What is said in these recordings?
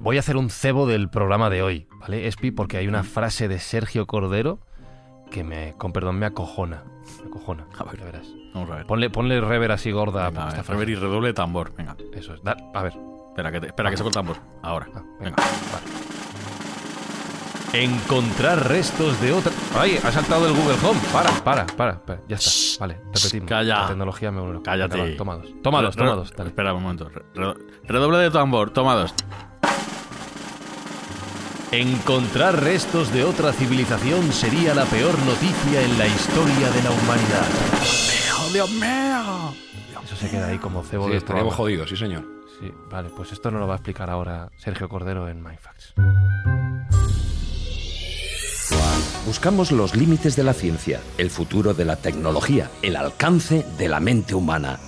Voy a hacer un cebo del programa de hoy, ¿vale, Espi? Porque hay una frase de Sergio Cordero que me, con perdón, me acojona. Me acojona. A ver, verás. Vamos a ver. Ponle, ponle rever así gorda. Venga, a esta a frase. ver, y redoble de tambor. Venga, Eso es. Da- a ver. espera que, te- espera que saco el tambor. Ahora. Ah, Venga. vale. Encontrar restos de otra. ¡Ay! Ha saltado el Google Home. Para, para, para. Ya está. Vale, repetimos. calla. La tecnología me vuelve loco. Cállate. Toma dos. Toma dos, toma dos. Espera un momento. Re- re- redoble de tambor. Toma dos. Encontrar restos de otra civilización sería la peor noticia en la historia de la humanidad. ¡Oh, Dios mío! Eso se queda ahí como cebo Sí, del estaríamos programa. jodidos, sí, señor. Sí, vale, pues esto nos lo va a explicar ahora Sergio Cordero en Mindfacts. Buscamos los límites de la ciencia, el futuro de la tecnología, el alcance de la mente humana.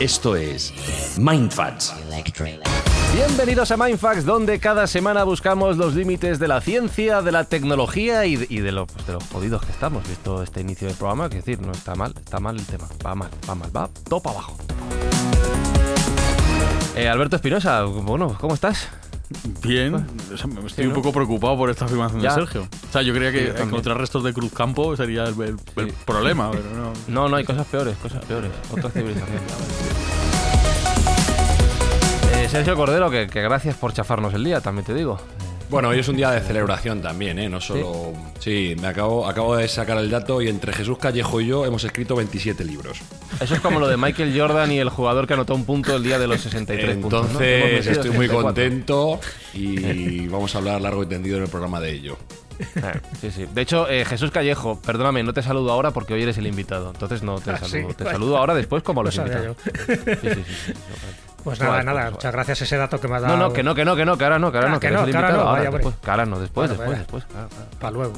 Esto es Mindfacts. Bienvenidos a Mindfacts, donde cada semana buscamos los límites de la ciencia, de la tecnología y de, los jodidos que estamos. Visto este inicio del programa, que decir, no está mal, está mal el tema. Va mal, va mal, va todo para abajo. Eh, Alberto Espinosa, bueno, ¿cómo estás? Bien. O sea, me- estoy Sí, un ¿no? poco preocupado por esta afirmación Ya. de Sergio. O sea, yo creía que encontrar restos de Cruzcampo sería el, el- el Sí. problema, pero no. No, no, hay cosas peores, cosas peores. Otra civilización. Eh, Sergio Cordero, que, que gracias por chafarnos el día, también te digo. Bueno, hoy es un día de celebración también, ¿eh? No solo... Sí, me acabo, acabo de sacar el dato y entre Jesús Callejo y yo hemos escrito 27 libros. Eso es como lo de Michael Jordan y el jugador que anotó un punto el día de los 63 puntos. Entonces estoy muy 64. contento y vamos a hablar largo y tendido en el programa de ello. Eh, Sí, sí. De hecho, eh, Jesús Callejo, perdóname, no te saludo ahora porque hoy eres el invitado. Entonces no te Ah, saludo. sí, Te saludo ahora después como a Lo los sabía invitados. Sí, sí, sí, sí. Pues Suave, nada, nada, suave. muchas gracias a ese dato que me has dado. No, no, que no, que no, que no, que ahora no, que ahora Ah, no, que no, el que ahora invitado no, ahora, vaya, después, que ahora no, después, Bueno, después, después, claro, claro. Para luego.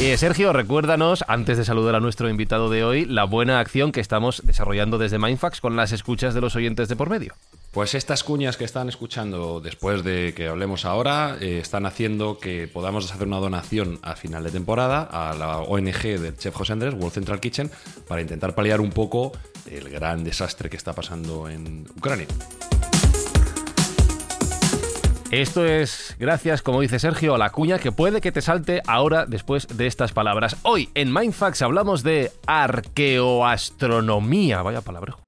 Eh, Sergio, recuérdanos, antes de saludar a nuestro invitado de hoy, la buena acción que estamos desarrollando desde Mindfax con las escuchas de los oyentes de por medio. Pues estas cuñas que están escuchando después de que hablemos ahora eh, están haciendo que podamos hacer una donación a final de temporada a la ONG del chef José Andrés, World Central Kitchen, para intentar paliar un poco el gran desastre que está pasando en Ucrania. Esto es gracias, como dice Sergio, a la cuña que puede que te salte ahora después de estas palabras. Hoy en Mindfax hablamos de arqueoastronomía. Vaya palabrejo.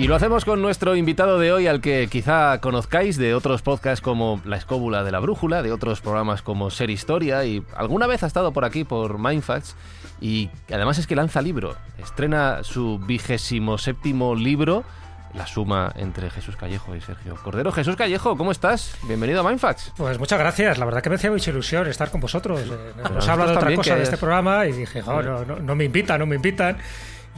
Y lo hacemos con nuestro invitado de hoy, al que quizá conozcáis de otros podcasts como La Escóbula de la Brújula, de otros programas como Ser Historia, y alguna vez ha estado por aquí por Mindfacts, y además es que lanza libro. Estrena su vigésimo séptimo libro, la suma entre Jesús Callejo y Sergio Cordero. Jesús Callejo, ¿cómo estás? Bienvenido a Mindfacts. Pues muchas gracias, la verdad que me hacía mucha ilusión estar con vosotros. Eh, Nos habla de otra también cosa de este es- programa y dije, "Jo, no, no, no me invitan, no me invitan.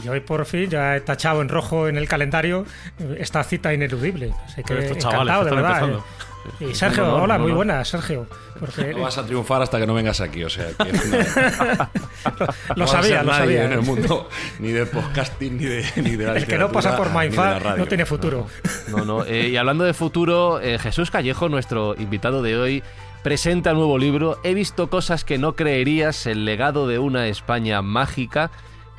Y hoy por fin ya he tachado en rojo en el calendario eh, esta cita ineludible. Así que estos encantado, de verdad. empezando. eh. Y Sergio, No, no, hola, no, muy buenas, Sergio. Porque No vas a triunfar hasta que no vengas aquí, o sea, que lo no vas a sabía, ser lo nadie sabía. en el mundo ni del podcasting ni de, ni de la El que no pasa por de radio. no tiene futuro. No, no. eh, y hablando de futuro, eh, Jesús Callejo, nuestro invitado de hoy, presenta nuevo libro. He visto cosas que no creerías, el legado de una España mágica.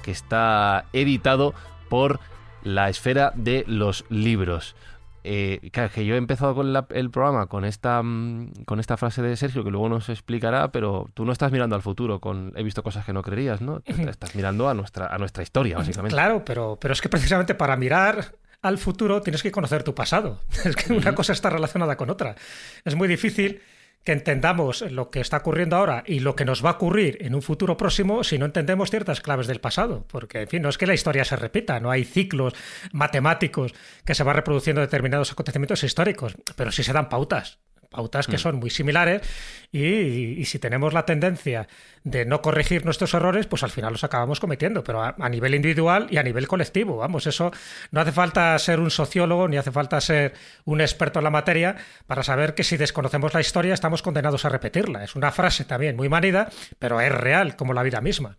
Que está editado por la esfera de los libros. Eh, claro, que yo he empezado con la- el programa con esta, mm, con esta frase de Sergio, que luego nos explicará, pero tú no estás mirando al futuro, con he visto cosas que no creerías, ¿no? Estás mirando a nuestra, a nuestra historia, básicamente. Claro, pero, pero es que precisamente para mirar al futuro tienes que conocer tu pasado. Es que una cosa está relacionada con otra. Es muy difícil que entendamos lo que está ocurriendo ahora y lo que nos va a ocurrir en un futuro próximo si no entendemos ciertas claves del pasado. Porque, en fin, no es que la historia se repita, no hay ciclos matemáticos que se van reproduciendo determinados acontecimientos históricos, pero sí se dan pautas. Pautas que son muy similares y, y si tenemos la tendencia de no corregir nuestros errores, pues al final los acabamos cometiendo, pero a, a nivel individual y a nivel colectivo. Vamos, eso no hace falta ser un sociólogo ni hace falta ser un experto en la materia para saber que si desconocemos la historia estamos condenados a repetirla. Es una frase también muy manida, pero es real como la vida misma.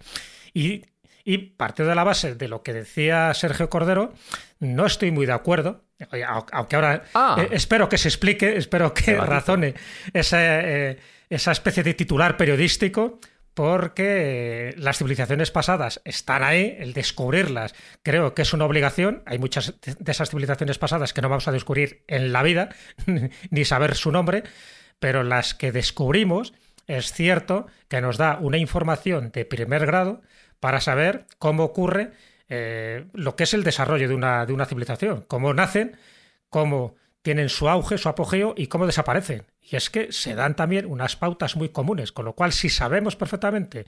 Y, y partiendo de la base de lo que decía Sergio Cordero, no estoy muy de acuerdo. Aunque ahora Ah. eh, espero que se explique, espero que razone esa, eh, esa especie de titular periodístico, porque las civilizaciones pasadas están ahí, el descubrirlas creo que es una obligación. Hay muchas de esas civilizaciones pasadas que no vamos a descubrir en la vida, ni saber su nombre, pero las que descubrimos es cierto que nos da una información de primer grado para saber cómo ocurre eh, lo que es el desarrollo de una, de una civilización, cómo nacen, cómo tienen su auge, su apogeo y cómo desaparecen. Y es que se dan también unas pautas muy comunes, con lo cual si sabemos perfectamente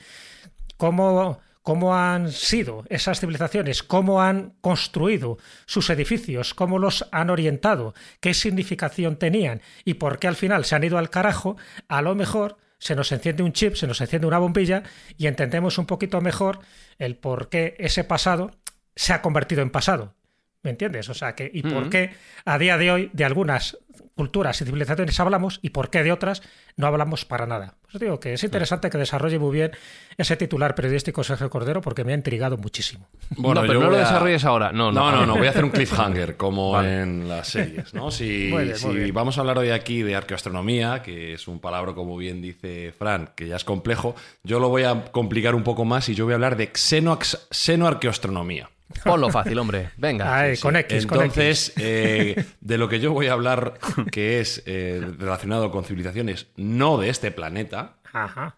cómo, cómo han sido esas civilizaciones, cómo han construido sus edificios, cómo los han orientado, qué significación tenían y por qué al final se han ido al carajo, a lo mejor se nos enciende un chip, se nos enciende una bombilla y entendemos un poquito mejor el por qué ese pasado se ha convertido en pasado. ¿Me entiendes? O sea, que, y por qué a día de hoy de algunas culturas y civilizaciones hablamos y por qué de otras no hablamos para nada. Pues digo que es interesante que desarrolle muy bien ese titular periodístico Sergio Cordero porque me ha intrigado muchísimo. no, pero no lo a- desarrolles ahora. No, no, No, no, no, voy a hacer un cliffhanger como Vale. en las series, ¿no? Si, Muy bien, si muy bien. vamos a hablar hoy aquí de arqueoastronomía, que es un palabra, como bien dice Fran, que ya es complejo, yo lo voy a complicar un poco más y yo voy a hablar de xenoarqueoastronomía. Ponlo fácil, hombre. Venga. Ay, con X, con X. Entonces, eh, de lo que yo voy a hablar, que es eh, relacionado con civilizaciones no de este planeta, Ajá.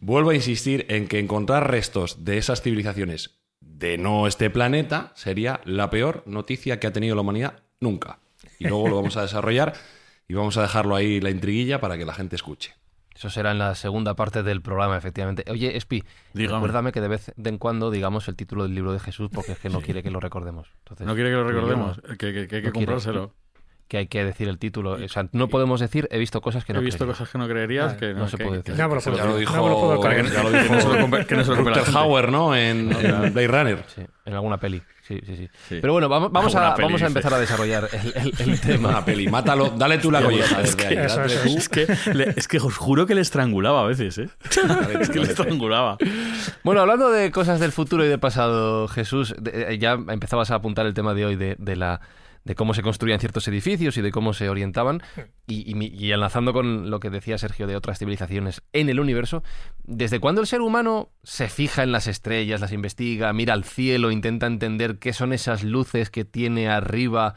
Vuelvo a insistir en que encontrar restos de esas civilizaciones de no este planeta sería la peor noticia que ha tenido la humanidad nunca. Y luego lo vamos a desarrollar y vamos a dejarlo ahí la intriguilla para que la gente escuche. Eso será en la segunda parte del programa, efectivamente. Oye, Espi, Dígame. recuérdame que de vez en cuando digamos el título del libro de Jesús porque es que no quiere que lo recordemos. Entonces, No quiere que lo recordemos, que, que- que hay que no quiere. Que hay que decir el título. O sea, no podemos decir he visto cosas que no He visto creería. cosas que no creerías, que no se que- puede decir. Ya lo que- puedo Ya lo creer. dijo, No me lo puedo creer. ya lo Que no se lo dijo que no se. Hauer, ¿no? En, en Blade Runner. Sí, en alguna peli. Sí, sí, sí. Sí. Pero bueno, vamos, vamos, a, peli, vamos a empezar a desarrollar el, el- el tema. Una peli. Mátalo. Dale tú la colleja desde ahí. Eso, date eso, tú. Es que, le- es que os juro que le estrangulaba a veces, ¿eh? es que le estrangulaba. Bueno, hablando de cosas del futuro y del pasado, Jesús, de- eh, ya empezabas a apuntar el tema de hoy de, de la de cómo se construían ciertos edificios y de cómo se orientaban y, y y enlazando con lo que decía Sergio de otras civilizaciones en el universo, ¿desde cuándo el ser humano se fija en las estrellas, las investiga, mira al cielo, intenta entender qué son esas luces que tiene arriba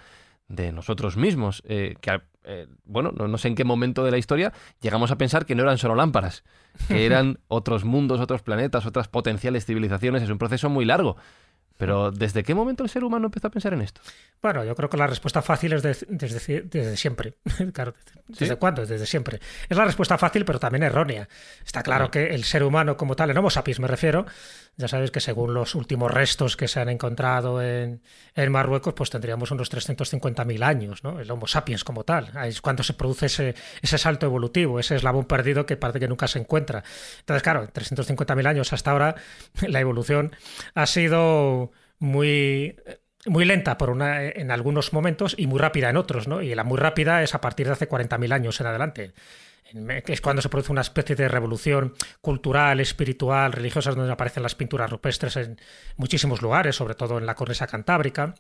de nosotros mismos? Eh, que, eh, bueno, no, no sé en qué momento de la historia llegamos a pensar que no eran solo lámparas, que eran otros mundos, otros planetas, otras potenciales civilizaciones. Es un proceso muy largo. Pero ¿desde qué momento el ser humano empezó a pensar en esto? Bueno, yo creo que la respuesta fácil es de- desde, desde siempre. claro, ¿desde cuándo? Desde siempre. Es la respuesta fácil, pero también errónea. Está claro que el ser humano como tal, el Homo sapiens me refiero, ya sabes que según los últimos restos que se han encontrado en, Marruecos, pues tendríamos unos 350.000 años, ¿no? El Homo sapiens como tal. Es cuando se produce ese, ese salto evolutivo, ese eslabón perdido que parece que nunca se encuentra. Entonces, claro, 350.000 años hasta ahora, la evolución ha sido muy muy lenta por una, en algunos momentos y muy rápida en otros, ¿no? Y la muy rápida es a partir de hace 40.000 años en adelante. Es cuando se produce una especie de revolución cultural, espiritual, religiosa, donde aparecen las pinturas rupestres en muchísimos lugares, sobre todo en la cornisa cantábrica.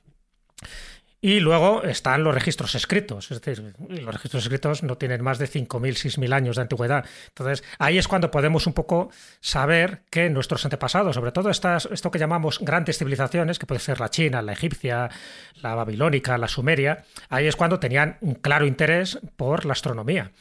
Y luego están los registros escritos, es decir, los registros escritos no tienen más de 5.000, 6.000 años de antigüedad. Entonces, ahí es cuando podemos un poco saber que nuestros antepasados, sobre todo estas, esto que llamamos grandes civilizaciones, que puede ser la China, la egipcia, la babilónica, la sumeria, ahí es cuando tenían un claro interés por la astronomía.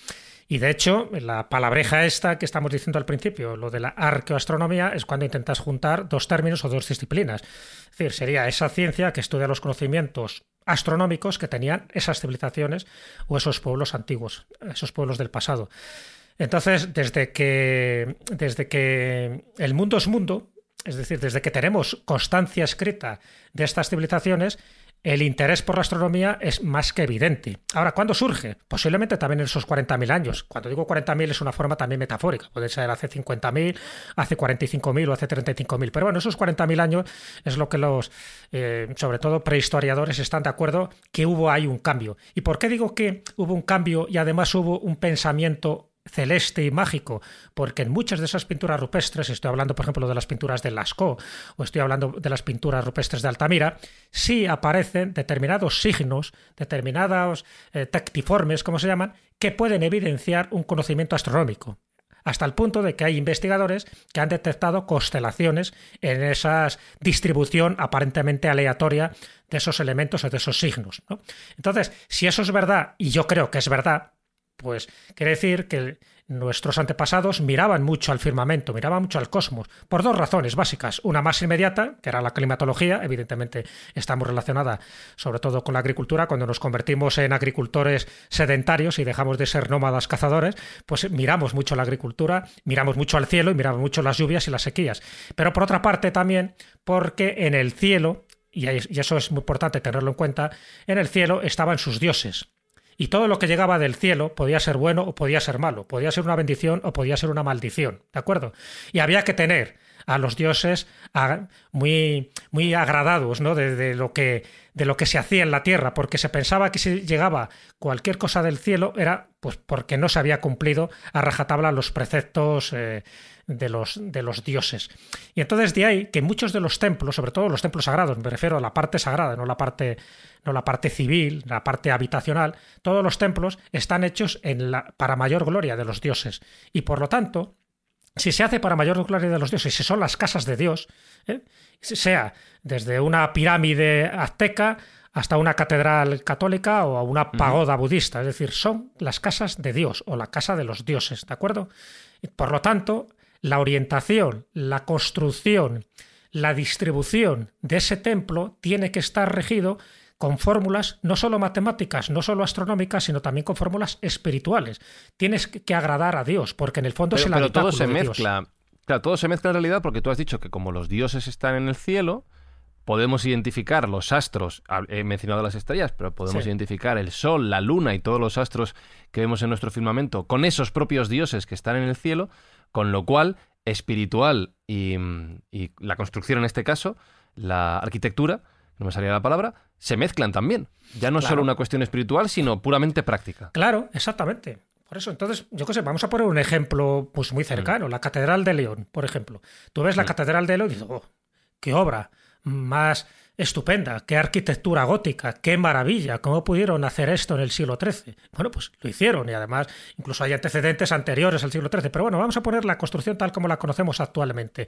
Y de hecho, la palabreja esta que estamos diciendo al principio, lo de la arqueoastronomía, es cuando intentas juntar dos términos o dos disciplinas. Es decir, sería esa ciencia que estudia los conocimientos astronómicos que tenían esas civilizaciones o esos pueblos antiguos, esos pueblos del pasado. Entonces, desde que, desde que el mundo es mundo, es decir, desde que tenemos constancia escrita de estas civilizaciones, el interés por la astronomía es más que evidente. Ahora, ¿cuándo surge? Posiblemente también en esos 40.000 años. Cuando digo 40.000 es una forma también metafórica. Puede ser hace 50.000, hace 45.000 o hace 35.000. Pero bueno, esos 40.000 años es lo que los, eh, sobre todo prehistoriadores, están de acuerdo que hubo ahí un cambio. ¿Y por qué digo que hubo un cambio y además hubo un pensamiento celeste y mágico, porque en muchas de esas pinturas rupestres, estoy hablando por ejemplo de las pinturas de Lascaux o estoy hablando de las pinturas rupestres de Altamira, sí aparecen determinados signos, determinados eh, tectiformes, como se llaman, que pueden evidenciar un conocimiento astronómico hasta el punto de que hay investigadores que han detectado constelaciones en esa distribución aparentemente aleatoria de esos elementos o de esos signos. Entonces, si eso es verdad, y yo creo que es verdad, pues quiere decir que nuestros antepasados miraban mucho al firmamento, miraban mucho al cosmos, por dos razones básicas. Una más inmediata, que era la climatología, evidentemente estamos relacionada sobre todo con la agricultura, cuando nos convertimos en agricultores sedentarios y dejamos de ser nómadas cazadores, pues miramos mucho la agricultura, miramos mucho al cielo y miramos mucho las lluvias y las sequías. Pero por otra parte también porque en el cielo, y eso es muy importante tenerlo en cuenta, en el cielo estaban sus dioses. Y todo lo que llegaba del cielo podía ser bueno o podía ser malo, podía ser una bendición o podía ser una maldición, ¿de acuerdo? Y había que tener a los dioses muy, muy agradados ¿no? de, lo que, de lo que se hacía en la tierra, porque se pensaba que si llegaba cualquier cosa del cielo era pues porque no se había cumplido a rajatabla los preceptos eh, de los, de los dioses. Y entonces de ahí que muchos de los templos, sobre todo los templos sagrados, me refiero a la parte sagrada, no la parte, no la parte civil, la parte habitacional, todos los templos están hechos en la, para mayor gloria de los dioses. Y por lo tanto, si se hace para mayor gloria de los dioses, si son las casas de Dios, ¿eh? sea desde una pirámide azteca hasta una catedral católica o a una pagoda budista, es decir, son las casas de Dios o la casa de los dioses, ¿de acuerdo? Por lo tanto, la orientación, la construcción, la distribución de ese templo tiene que estar regido con fórmulas no solo matemáticas, no solo astronómicas, sino también con fórmulas espirituales. Tienes que agradar a Dios, porque en el fondo es el Pero todo se mezcla. Claro, todo se mezcla en realidad porque tú has dicho que como los dioses están en el cielo, podemos identificar los astros, he mencionado las estrellas, pero podemos identificar el Sol, la Luna y todos los astros que vemos en nuestro firmamento con esos propios dioses que están en el cielo, con lo cual, espiritual y, la construcción en este caso, la arquitectura, no me salía la palabra, se mezclan también. Ya no solo una cuestión espiritual, sino puramente práctica. Claro, exactamente. Por eso, entonces, yo qué sé, vamos a poner un ejemplo pues muy cercano, mm. la Catedral de León, por ejemplo. Tú ves la mm. Catedral de León y dices, oh, qué obra más estupenda, qué arquitectura gótica, qué maravilla, cómo pudieron hacer esto en el siglo XIII. Bueno, pues lo hicieron y además incluso hay antecedentes anteriores al siglo XIII, pero bueno, vamos a poner la construcción tal como la conocemos actualmente.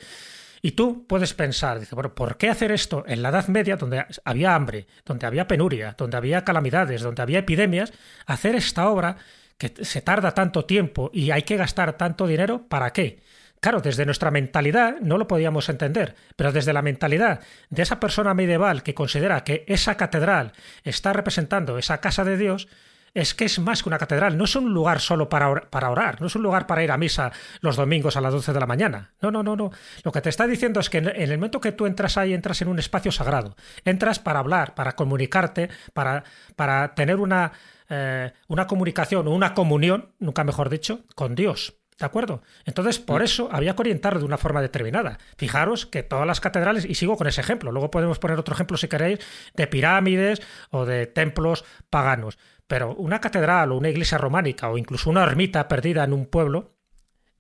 Y tú puedes pensar, dice, bueno, ¿por qué hacer esto en la Edad Media, donde había hambre, donde había penuria, donde había calamidades, donde había epidemias, hacer esta obra que se tarda tanto tiempo y hay que gastar tanto dinero, ¿para qué? Claro, desde nuestra mentalidad no lo podíamos entender, pero desde la mentalidad de esa persona medieval que considera que esa catedral está representando esa casa de Dios, es que es más que una catedral, no es un lugar solo para, orar, no es un lugar para ir a misa los domingos a las 12 de la mañana. No, no, no, no. Lo que te está diciendo es que en el momento que tú entras ahí, entras en un espacio sagrado. Entras para hablar, para comunicarte, para, para tener una, eh, una comunicación o una comunión, nunca mejor dicho, con Dios. ¿De acuerdo? Entonces, por mm. eso había que orientarlo de una forma determinada. Fijaros que todas las catedrales, y sigo con ese ejemplo, luego podemos poner otro ejemplo si queréis, de pirámides o de templos paganos. Pero una catedral o una iglesia románica o incluso una ermita perdida en un pueblo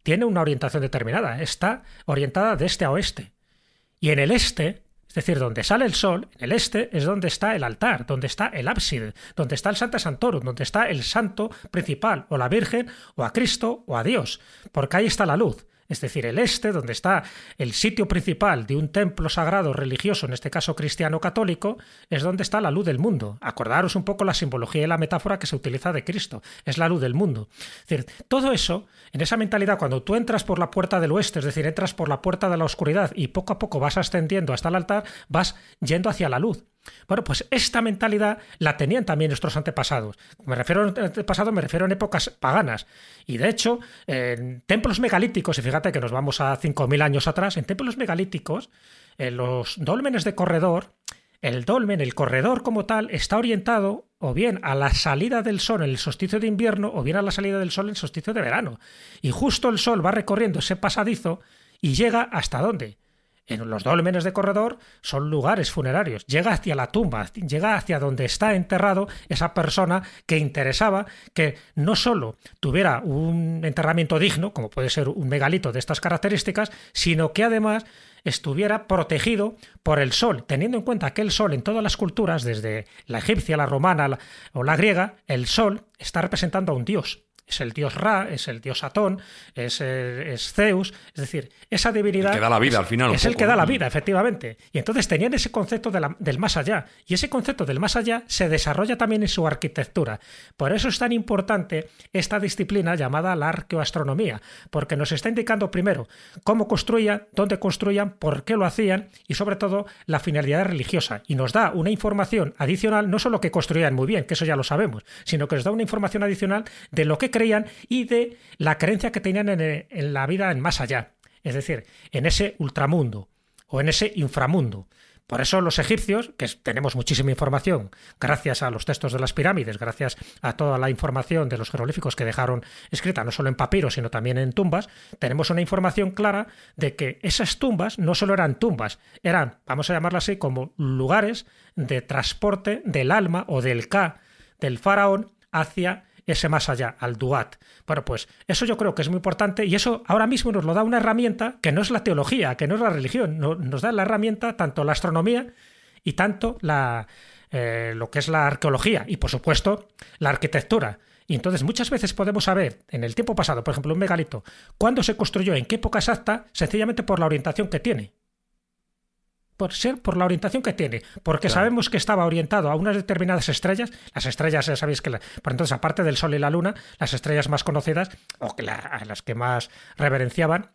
tiene una orientación determinada. Está orientada de este a oeste. Y en el este, Es decir, donde sale el sol, en el este, es donde está el altar, donde está el ábside, donde está el Santa Santorum, donde está el santo principal, o la Virgen, o a Cristo, o a Dios, porque ahí está la luz es decir, el este, donde está el sitio principal de un templo sagrado religioso, en este caso cristiano católico, es donde está la luz del mundo. Acordaros un poco la simbología y la metáfora que se utiliza de Cristo, es la luz del mundo. Es decir, todo eso, en esa mentalidad, cuando tú entras por la puerta del oeste, es decir, entras por la puerta de la oscuridad y poco a poco vas ascendiendo hasta el altar, vas yendo hacia la luz. Bueno, pues esta mentalidad la tenían también nuestros antepasados. Me refiero a antepasados, me refiero en épocas paganas. Y de hecho, en templos megalíticos, y fíjate que nos vamos a 5.000 años atrás, en templos megalíticos, en los dólmenes de corredor, el dolmen, el corredor como tal, está orientado o bien a la salida del sol en el solsticio de invierno o bien a la salida del sol en el solsticio de verano. Y justo el sol va recorriendo ese pasadizo y llega hasta dónde? En los dólmenes de corredor son lugares funerarios. Llega hacia la tumba, llega hacia donde está enterrado esa persona que interesaba que no solo tuviera un enterramiento digno, como puede ser un megalito de estas características, sino que además estuviera protegido por el sol, teniendo en cuenta que el sol en todas las culturas, desde la egipcia, la romana o la griega, el sol está representando a un dios es el dios Ra, es el dios Atón, es, eh, Zeus, es decir, esa divinidad... El que da la vida al final. Es el que da la vida, efectivamente. Y entonces tenían ese concepto del más allá. Y ese concepto del más allá se desarrolla también en su arquitectura. Por eso es tan importante esta disciplina llamada la arqueoastronomía, porque nos está indicando primero cómo construían, dónde construían, por qué lo hacían y sobre todo la finalidad religiosa. Y nos da una información adicional, no solo que construían muy bien, que eso ya lo sabemos, sino que nos da una información adicional de lo que creían y de la creencia que tenían en, la vida en más allá, es decir, en ese ultramundo o en ese inframundo. Por eso los egipcios, que tenemos muchísima información, gracias a los textos de las pirámides, gracias a toda la información de los jeroglíficos que dejaron escrita, no solo en papiro, sino también en tumbas, tenemos una información clara de que esas tumbas no solo eran tumbas, eran, vamos a llamarlas así, como lugares de transporte del alma o del Ka del faraón hacia ese más allá, al duat. Bueno, pues eso yo creo que es muy importante y eso ahora mismo nos lo da una herramienta que no es la teología, que no es la religión, nos da la herramienta tanto la astronomía y tanto la, eh, lo que es la arqueología y por supuesto la arquitectura. Y entonces muchas veces podemos saber en el tiempo pasado, por ejemplo, un megalito, cuándo se construyó, en qué época exacta, sencillamente por la orientación que tiene por ser por la orientación que tiene, porque sabemos que estaba orientado a unas determinadas estrellas, las estrellas ya sabéis que por entonces aparte del Sol y la Luna, las estrellas más conocidas o que a las que más reverenciaban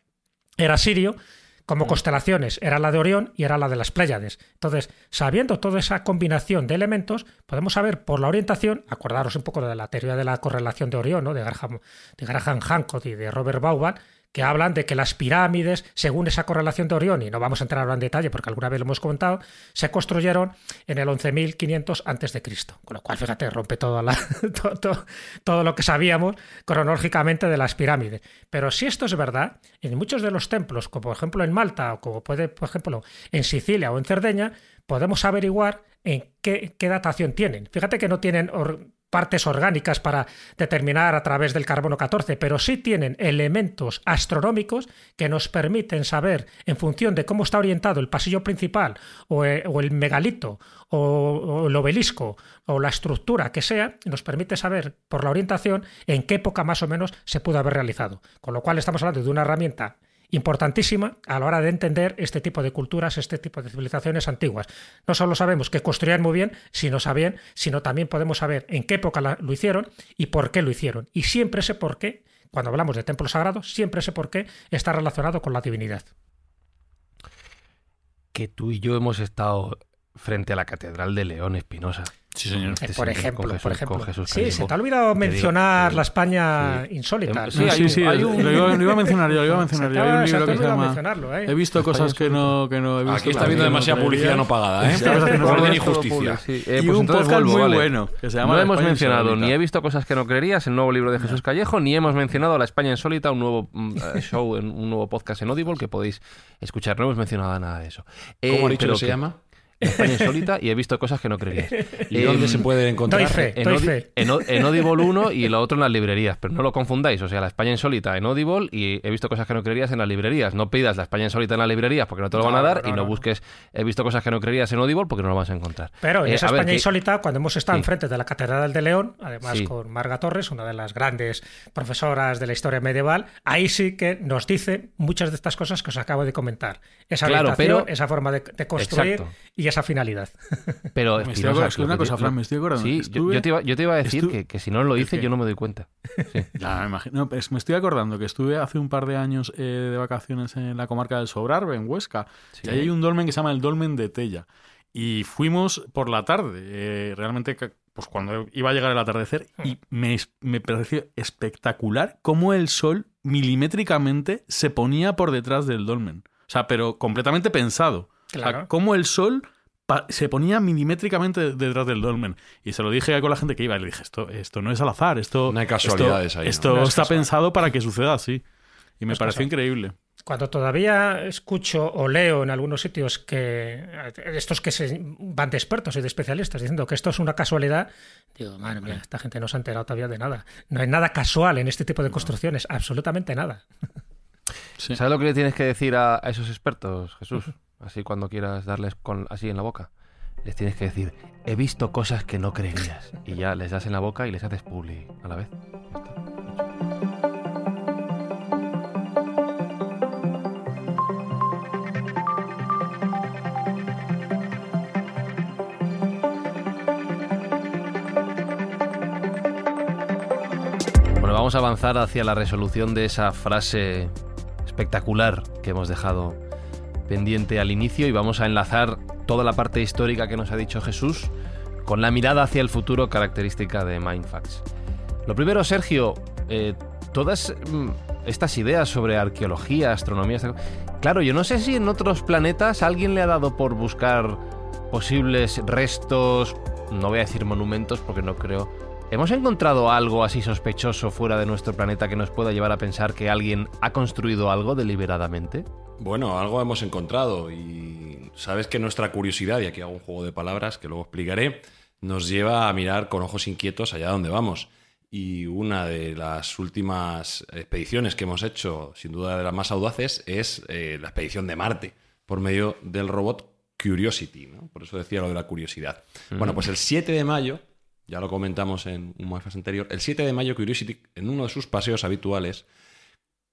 era Sirio, como mm. constelaciones, era la de Orión y era la de las Pléyades. Entonces, sabiendo toda esa combinación de elementos, podemos saber por la orientación, acordaros un poco de la teoría de la correlación de Orión, ¿no? de, Graham, de Graham Hancock y de Robert Bauman, que hablan de que las pirámides, según esa correlación de Orión, y no vamos a entrar ahora en detalle porque alguna vez lo hemos comentado, se construyeron en el 11.500 a.C. Con lo cual, fíjate, rompe todo, todo, lo que sabíamos cronológicamente de las pirámides. Pero si esto es verdad, en muchos de los templos, como por ejemplo en Malta o como puede, por ejemplo, en Sicilia o en Cerdeña, podemos averiguar en qué, qué datación tienen. Fíjate que no tienen partes orgánicas para determinar a través del carbono 14, pero sí tienen elementos astronómicos que nos permiten saber, en función de cómo está orientado el pasillo principal o eh, el, megalito o, el obelisco o la estructura que sea, nos permite saber por la orientación en qué época más o menos se pudo haber realizado. Con lo cual estamos hablando de una herramienta importantísima a la hora de entender este tipo de culturas, este tipo de civilizaciones antiguas. No solo sabemos que construían muy bien, sino, sabían, sino también podemos saber en qué época lo hicieron y por qué lo hicieron. Y siempre ese por qué, cuando hablamos de templos sagrados, siempre ese por qué está relacionado con la divinidad. Que tú y yo hemos estado frente a la Catedral de León Espinosa. Sí, señor. Eh, por ejemplo, por ejemplo. sí, se te ha olvidado mencionar la España insólita. Sí, sí, sí, lo, iba, a mencionar yo, lo iba a mencionar yo. Hay un libro que se llama... ¿eh? He visto cosas que no, que no he visto. Aquí está viendo demasiada publicidad no pagada, ¿eh? Orden y justicia. Eh, y un podcast muy bueno que se llama No hemos mencionado ni he visto cosas que no creerías, el nuevo libro de Jesús Callejo, ni hemos mencionado la España insólita, un nuevo mm, show, un nuevo podcast en Audible que podéis escuchar. No hemos mencionado nada de eso. ¿Cómo ha dicho que se llama? España insólita y he visto cosas que no creerías. ¿Y dónde se puede encontrar? en, En, Audible 1 y lo otro en las librerías, pero no lo confundáis. O sea, la España insólita en Audible y he visto cosas que no creerías en las librerías. No pidas la España insólita en las librerías porque no te lo van a dar y no, busques he visto cosas que no creerías en Audible porque no lo vas a encontrar. Pero en eh, esa España insólita, cuando hemos estado enfrente de la Catedral de León, además con Marga Torres, una de las grandes profesoras de la historia medieval, ahí sí que nos dice muchas de estas cosas que os acabo de comentar. Esa claro, esa forma de, construir y esa finalidad. Pero me estoy una cosa, Fran, me estoy acordando. Sí, yo, te iba, a decir que, si no lo dice, yo no me doy cuenta. me, imagino, me estoy acordando que estuve hace un par de años eh, de vacaciones en la comarca del Sobrarbe, en Huesca, y ahí hay un dolmen que se llama el Dolmen de Tella. Y fuimos por la tarde, eh, realmente pues cuando iba a llegar el atardecer, y me, me pareció espectacular cómo el sol milimétricamente se ponía por detrás del dolmen. O sea, pero completamente pensado. Claro. O sea, cómo el sol se ponía milimétricamente detrás del dolmen. Y se lo dije con la gente que iba y le dije, esto, esto no es al azar, esto... No hay casualidades esto, ahí. Esto está pensado para que suceda así. Y me pareció increíble. Cuando todavía escucho o leo en algunos sitios que estos que se van de expertos y de especialistas diciendo que esto es una casualidad, digo, madre mía, esta gente no se ha enterado todavía de nada. No hay nada casual en este tipo de construcciones, absolutamente nada. ¿Sabes lo que le tienes que decir a, esos expertos, Jesús? Así cuando quieras darles con, así en la boca. Les tienes que decir, he visto cosas que no creerías. Y ya les das en la boca y les haces publi a la vez. Bueno, vamos a avanzar hacia la resolución de esa frase espectacular que hemos dejado pendiente al inicio y vamos a enlazar toda la parte histórica que nos ha dicho Jesús con la mirada hacia el futuro característica de Mindfax. Lo primero, Sergio, eh, todas mm, estas ideas sobre arqueología, astronomía, claro, yo no sé si en otros planetas alguien le ha dado por buscar posibles restos, no voy a decir monumentos porque no creo, ¿Hemos encontrado algo así sospechoso fuera de nuestro planeta que nos pueda llevar a pensar que alguien ha construido algo deliberadamente? Bueno, algo hemos encontrado y sabes que nuestra curiosidad, y aquí hago un juego de palabras que luego explicaré, nos lleva a mirar con ojos inquietos allá donde vamos. Y una de las últimas expediciones que hemos hecho, sin duda de las más audaces, es eh, la expedición de Marte, por medio del robot Curiosity. Por eso decía lo de la curiosidad. Bueno, pues el 7 de mayo ya lo comentamos en un más anterior, el 7 de mayo Curiosity, en uno de sus paseos habituales,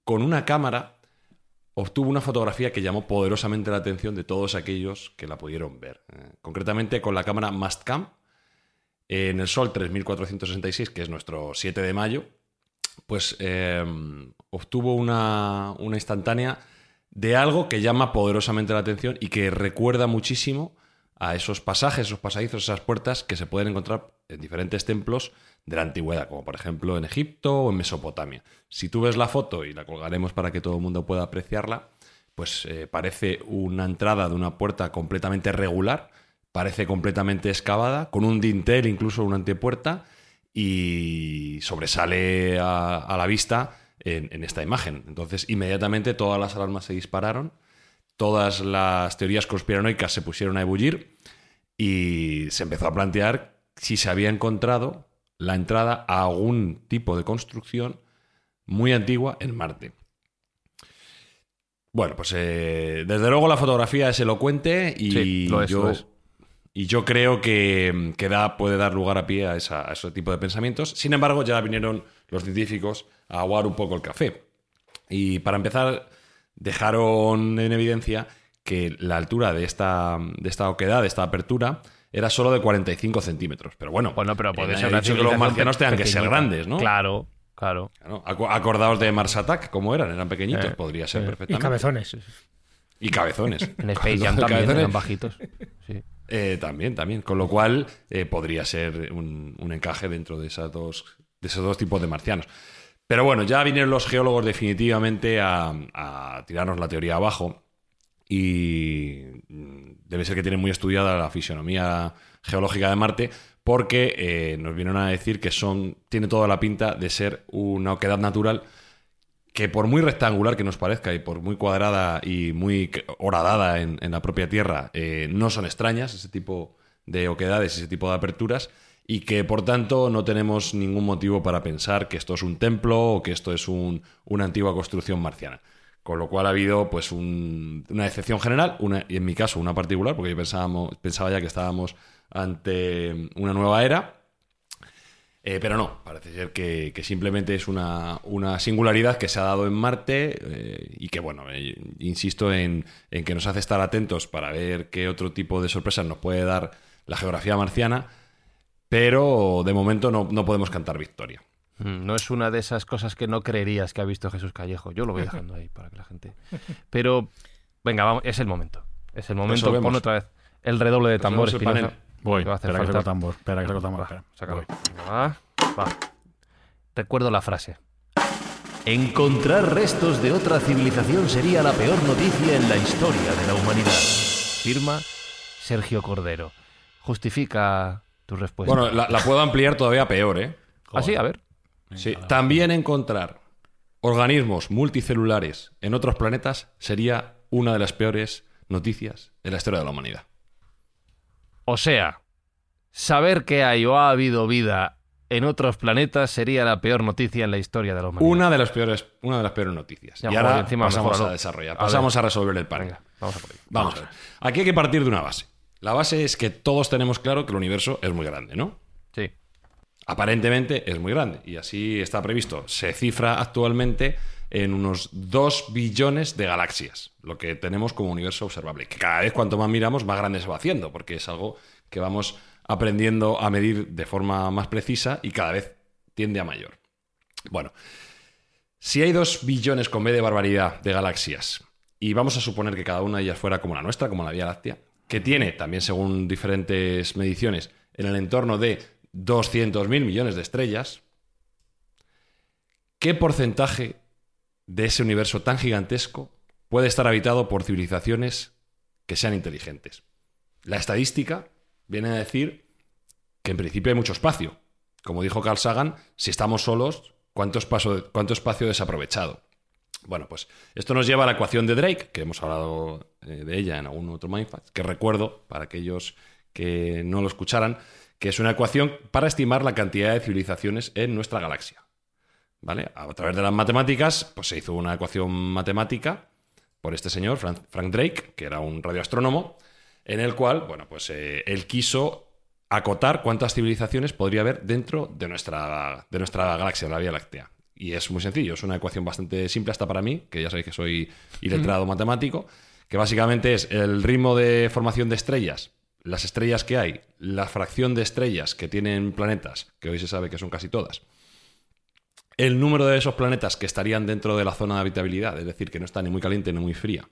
con una cámara, obtuvo una fotografía que llamó poderosamente la atención de todos aquellos que la pudieron ver. Eh, concretamente con la cámara Mastcam, en el Sol 3466, que es nuestro 7 de mayo, pues eh, obtuvo una instantánea de algo que llama poderosamente la atención y que recuerda muchísimo a esos pasajes, esos pasadizos, esas puertas que se pueden encontrar en diferentes templos de la antigüedad, como por ejemplo en Egipto o en Mesopotamia. Si tú ves la foto, y la colgaremos para que todo el mundo pueda apreciarla, pues eh, parece una entrada de una puerta completamente regular, parece completamente excavada, con un dintel, incluso una antepuerta, y sobresale a, la vista en, en esta imagen. Entonces, inmediatamente todas las alarmas se dispararon todas las teorías conspiranoicas se pusieron a ebullir y se empezó a plantear si se había encontrado la entrada a algún tipo de construcción muy antigua en Marte. Bueno, pues eh, desde luego la fotografía es elocuente y, yo, y yo creo que, puede dar lugar a pie a, a, ese tipo de pensamientos. Sin embargo, ya vinieron los científicos a aguar un poco el café. Y para empezar, dejaron en evidencia que la altura de esta, de esta oquedad, de esta apertura, era solo de 45 centímetros. Pero bueno, bueno pero puede ser que los marcianos tengan que ser grandes, ¿no? Claro, claro. acordaos de Mars Attack, como eran, eran pequeñitos, eh, podría ser perfectamente. Y cabezones. Y cabezones. En Space Jam también eran bajitos. Eh, también, también. Con lo cual eh, podría ser un, un, encaje dentro de, esas dos, de esos dos tipos de marcianos. Pero bueno, ya vinieron los geólogos definitivamente a, tirarnos la teoría abajo y debe ser que tienen muy estudiada la fisionomía geológica de Marte porque eh, nos vinieron a decir que son tiene toda la pinta de ser una oquedad natural que por muy rectangular que nos parezca y por muy cuadrada y muy horadada en, en la propia Tierra, eh, no son extrañas ese tipo de oquedades, ese tipo de aperturas, y que por tanto no tenemos ningún motivo para pensar que esto es un templo o que esto es un- una antigua construcción marciana. Con lo cual ha habido pues un- una excepción general, una, y en mi caso una particular, porque yo pensábamos, pensaba ya que estábamos ante una nueva era. Eh, pero no, parece ser que, simplemente es una, una singularidad que se ha dado en Marte eh, y que, bueno, eh, insisto en, en que nos hace estar atentos para ver qué otro tipo de sorpresas nos puede dar la geografía marciana, pero de momento no, no podemos cantar victoria. Mm, No es una de esas cosas que no creerías que ha visto Jesús Callejo. Yo lo voy dejando ahí para que la gente. Pero, venga, vamos, es el momento. Es el momento. Resolvemos. Pon otra vez el redoble de el Espinosa. Voy, va a hacer espera que saco tambor. Espera que saco tambor. Va, espera. sácalo. Venga, va, va. Recuerdo la frase. Encontrar restos de otra civilización sería la peor noticia en la historia de la humanidad. Firma Sergio Cordero. Justifica tu respuesta. Bueno, la, la puedo ampliar todavía peor, ¿eh? ¿Ah, sí? A ver. Sí. También encontrar organismos multicelulares en otros planetas sería una de las peores noticias de la historia de la humanidad. O sea, saber que hay o ha habido vida en otros planetas sería la peor noticia en la historia de la humanidad. Una de las peores, una de las peores noticias. Ya, y ahora encima pasamos a desarrollar, A pasamos a resolver el panel. Venga, vamos a por ello. Vamos a ver. Aquí hay que partir de una base. La base es que todos tenemos claro que el universo es muy grande, ¿no? Aparentemente es muy grande y así está previsto. Se cifra actualmente en unos 2 billones de galaxias, lo que tenemos como universo observable. Que cada vez cuanto más miramos, más grande se va haciendo, porque es algo que vamos aprendiendo a medir de forma más precisa y cada vez tiende a mayor. Bueno, si hay 2 billones con B de barbaridad de galaxias y vamos a suponer que cada una de ellas fuera como la nuestra, como la Vía Láctea, que tiene también según diferentes mediciones en el entorno de 200.000 millones de estrellas, ¿qué porcentaje de ese universo tan gigantesco puede estar habitado por civilizaciones que sean inteligentes? La estadística viene a decir que en principio hay mucho espacio. Como dijo Carl Sagan, si estamos solos, ¿cuánto espacio, cuánto espacio desaprovechado? Bueno, pues esto nos lleva a la ecuación de Drake, que hemos hablado eh, de ella en algún otro Mindfact, que recuerdo para aquellos que no lo escucharan, que es una ecuación para estimar la cantidad de civilizaciones en nuestra galaxia. ¿Vale? A través de las matemáticas, pues se hizo una ecuación matemática por este señor, Frank, Drake, que era un radioastrónomo, en el cual, bueno, pues eh, él quiso acotar cuántas civilizaciones podría haber dentro de nuestra, de nuestra galaxia, la Vía Láctea. Y es muy sencillo, es una ecuación bastante simple hasta para mí, que ya sabéis que soy iletrado matemático, que básicamente es el ritmo de formación de estrellas, las estrellas que hay, la fracción de estrellas que tienen planetas, que hoy se sabe que son casi todas, el número de esos planetas que estarían dentro de la zona de habitabilidad, es decir, que no está ni muy caliente ni muy fría,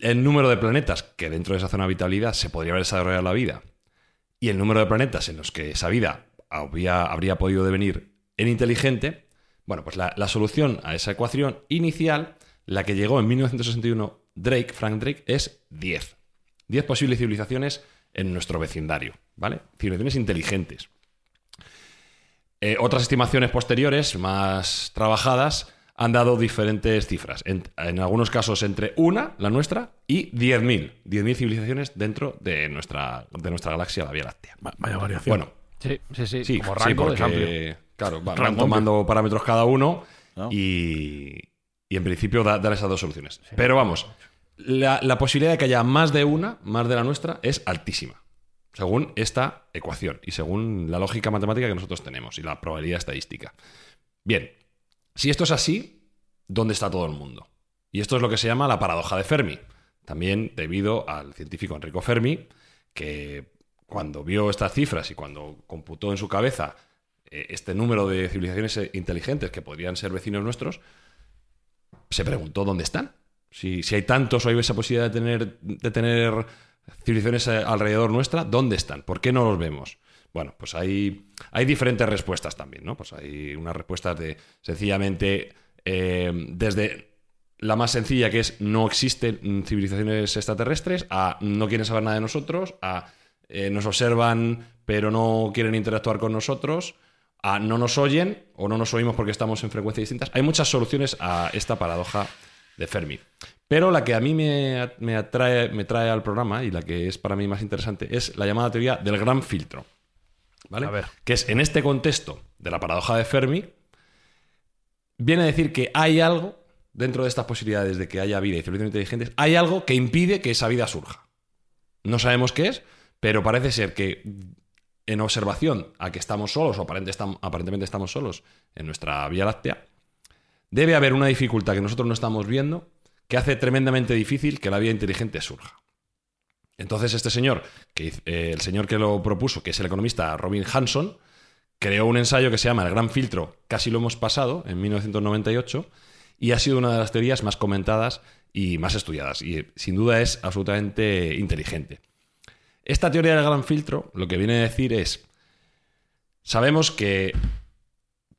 el número de planetas que dentro de esa zona de habitabilidad se podría haber desarrollado la vida, y el número de planetas en los que esa vida habría, podido devenir en inteligente, bueno, pues la, la solución a esa ecuación inicial, la que llegó en 1961 Drake, Frank Drake, es 10. 10 posibles civilizaciones en nuestro vecindario, ¿vale? Civilizaciones inteligentes. Eh, otras estimaciones posteriores, más trabajadas, han dado diferentes cifras. En, en algunos casos entre una, la nuestra, y 10.000. 10.000 civilizaciones dentro de nuestra, de nuestra galaxia, la Vía Láctea. Va- Vaya variación. Bueno, Sí, sí, sí. sí, Como sí, rango es amplio. porque, claro, Rango van tomando parámetros cada uno ¿No? y, y en principio da- dan esas dos soluciones. Pero vamos, la, posibilidad de que haya más de una, más de la nuestra, es altísima. Según esta ecuación y según la lógica matemática que nosotros tenemos y la probabilidad estadística. Bien, si esto es así, ¿dónde está todo el mundo? Y esto es lo que se llama la paradoja de Fermi. También debido al científico Enrico Fermi, que cuando vio estas cifras y cuando computó en su cabeza eh, este número de civilizaciones inteligentes que podrían ser vecinos nuestros, se preguntó dónde están. Si, si hay tantos o hay esa posibilidad de tener, de tener civilizaciones alrededor nuestra, ¿dónde están? ¿Por qué no los vemos? Bueno, pues hay, hay diferentes respuestas también, ¿no? Pues hay unas respuestas de sencillamente eh, desde la más sencilla, que es no existen mm, civilizaciones extraterrestres, a no quieren saber nada de nosotros, a eh, nos observan pero no quieren interactuar con nosotros, a no nos oyen o no nos oímos porque estamos en frecuencias distintas. Hay muchas soluciones a esta paradoja de Fermi. Pero la que a mí me, me, atrae, me trae al programa y la que es para mí más interesante es la llamada teoría del gran filtro. ¿Vale? A ver. Que es en este contexto de la paradoja de Fermi, viene a decir que hay algo dentro de estas posibilidades de que haya vida y civilizaciones inteligentes, hay algo que impide que esa vida surja. No sabemos qué es, pero parece ser que en observación a que estamos solos, o aparentemente estamos solos en nuestra Vía Láctea, debe haber una dificultad que nosotros no estamos viendo que hace tremendamente difícil que la vida inteligente surja. Entonces este señor, eh, el señor que lo propuso, que es el economista Robin Hanson, creó un ensayo que se llama El Gran Filtro, casi lo hemos pasado, en 1998, y ha sido una de las teorías más comentadas y más estudiadas, y sin duda es absolutamente inteligente. Esta teoría del gran filtro lo que viene a decir es, sabemos que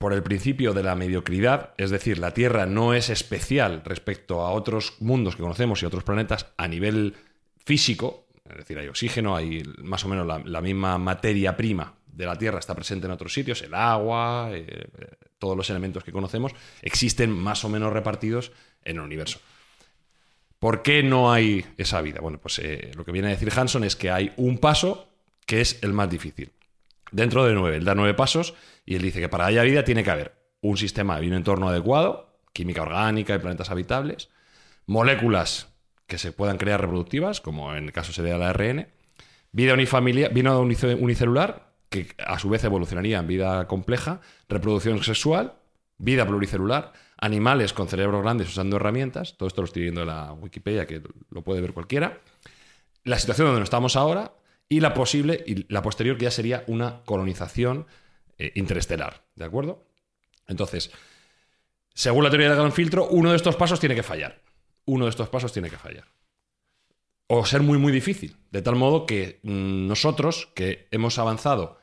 por el principio de la mediocridad, es decir, la Tierra no es especial respecto a otros mundos que conocemos y otros planetas a nivel físico, es decir, hay oxígeno, hay más o menos la, misma materia prima de la Tierra está presente en otros sitios, el agua, eh, todos los elementos que conocemos, existen más o menos repartidos en el universo. ¿Por qué no hay esa vida? Bueno, pues eh, lo que viene a decir Hanson es que hay un paso que es el más difícil. Dentro de nueve, él da nueve pasos y él dice que para haya vida tiene que haber un sistema y un entorno adecuado, química orgánica y planetas habitables, moléculas que se puedan crear reproductivas, como en el caso sería el ARN, vida unicelular, que a su vez evolucionaría en vida compleja, reproducción sexual, vida pluricelular, animales con cerebros grandes usando herramientas, todo esto lo estoy viendo en la Wikipedia, que lo puede ver cualquiera, la situación donde estamos ahora y la posible, y la posterior que ya sería una colonización eh, interestelar, ¿de acuerdo? Entonces, según la teoría del gran filtro, uno de estos pasos tiene que fallar. Uno de estos pasos tiene que fallar. O ser muy, muy difícil. De tal modo que mm, nosotros, que hemos avanzado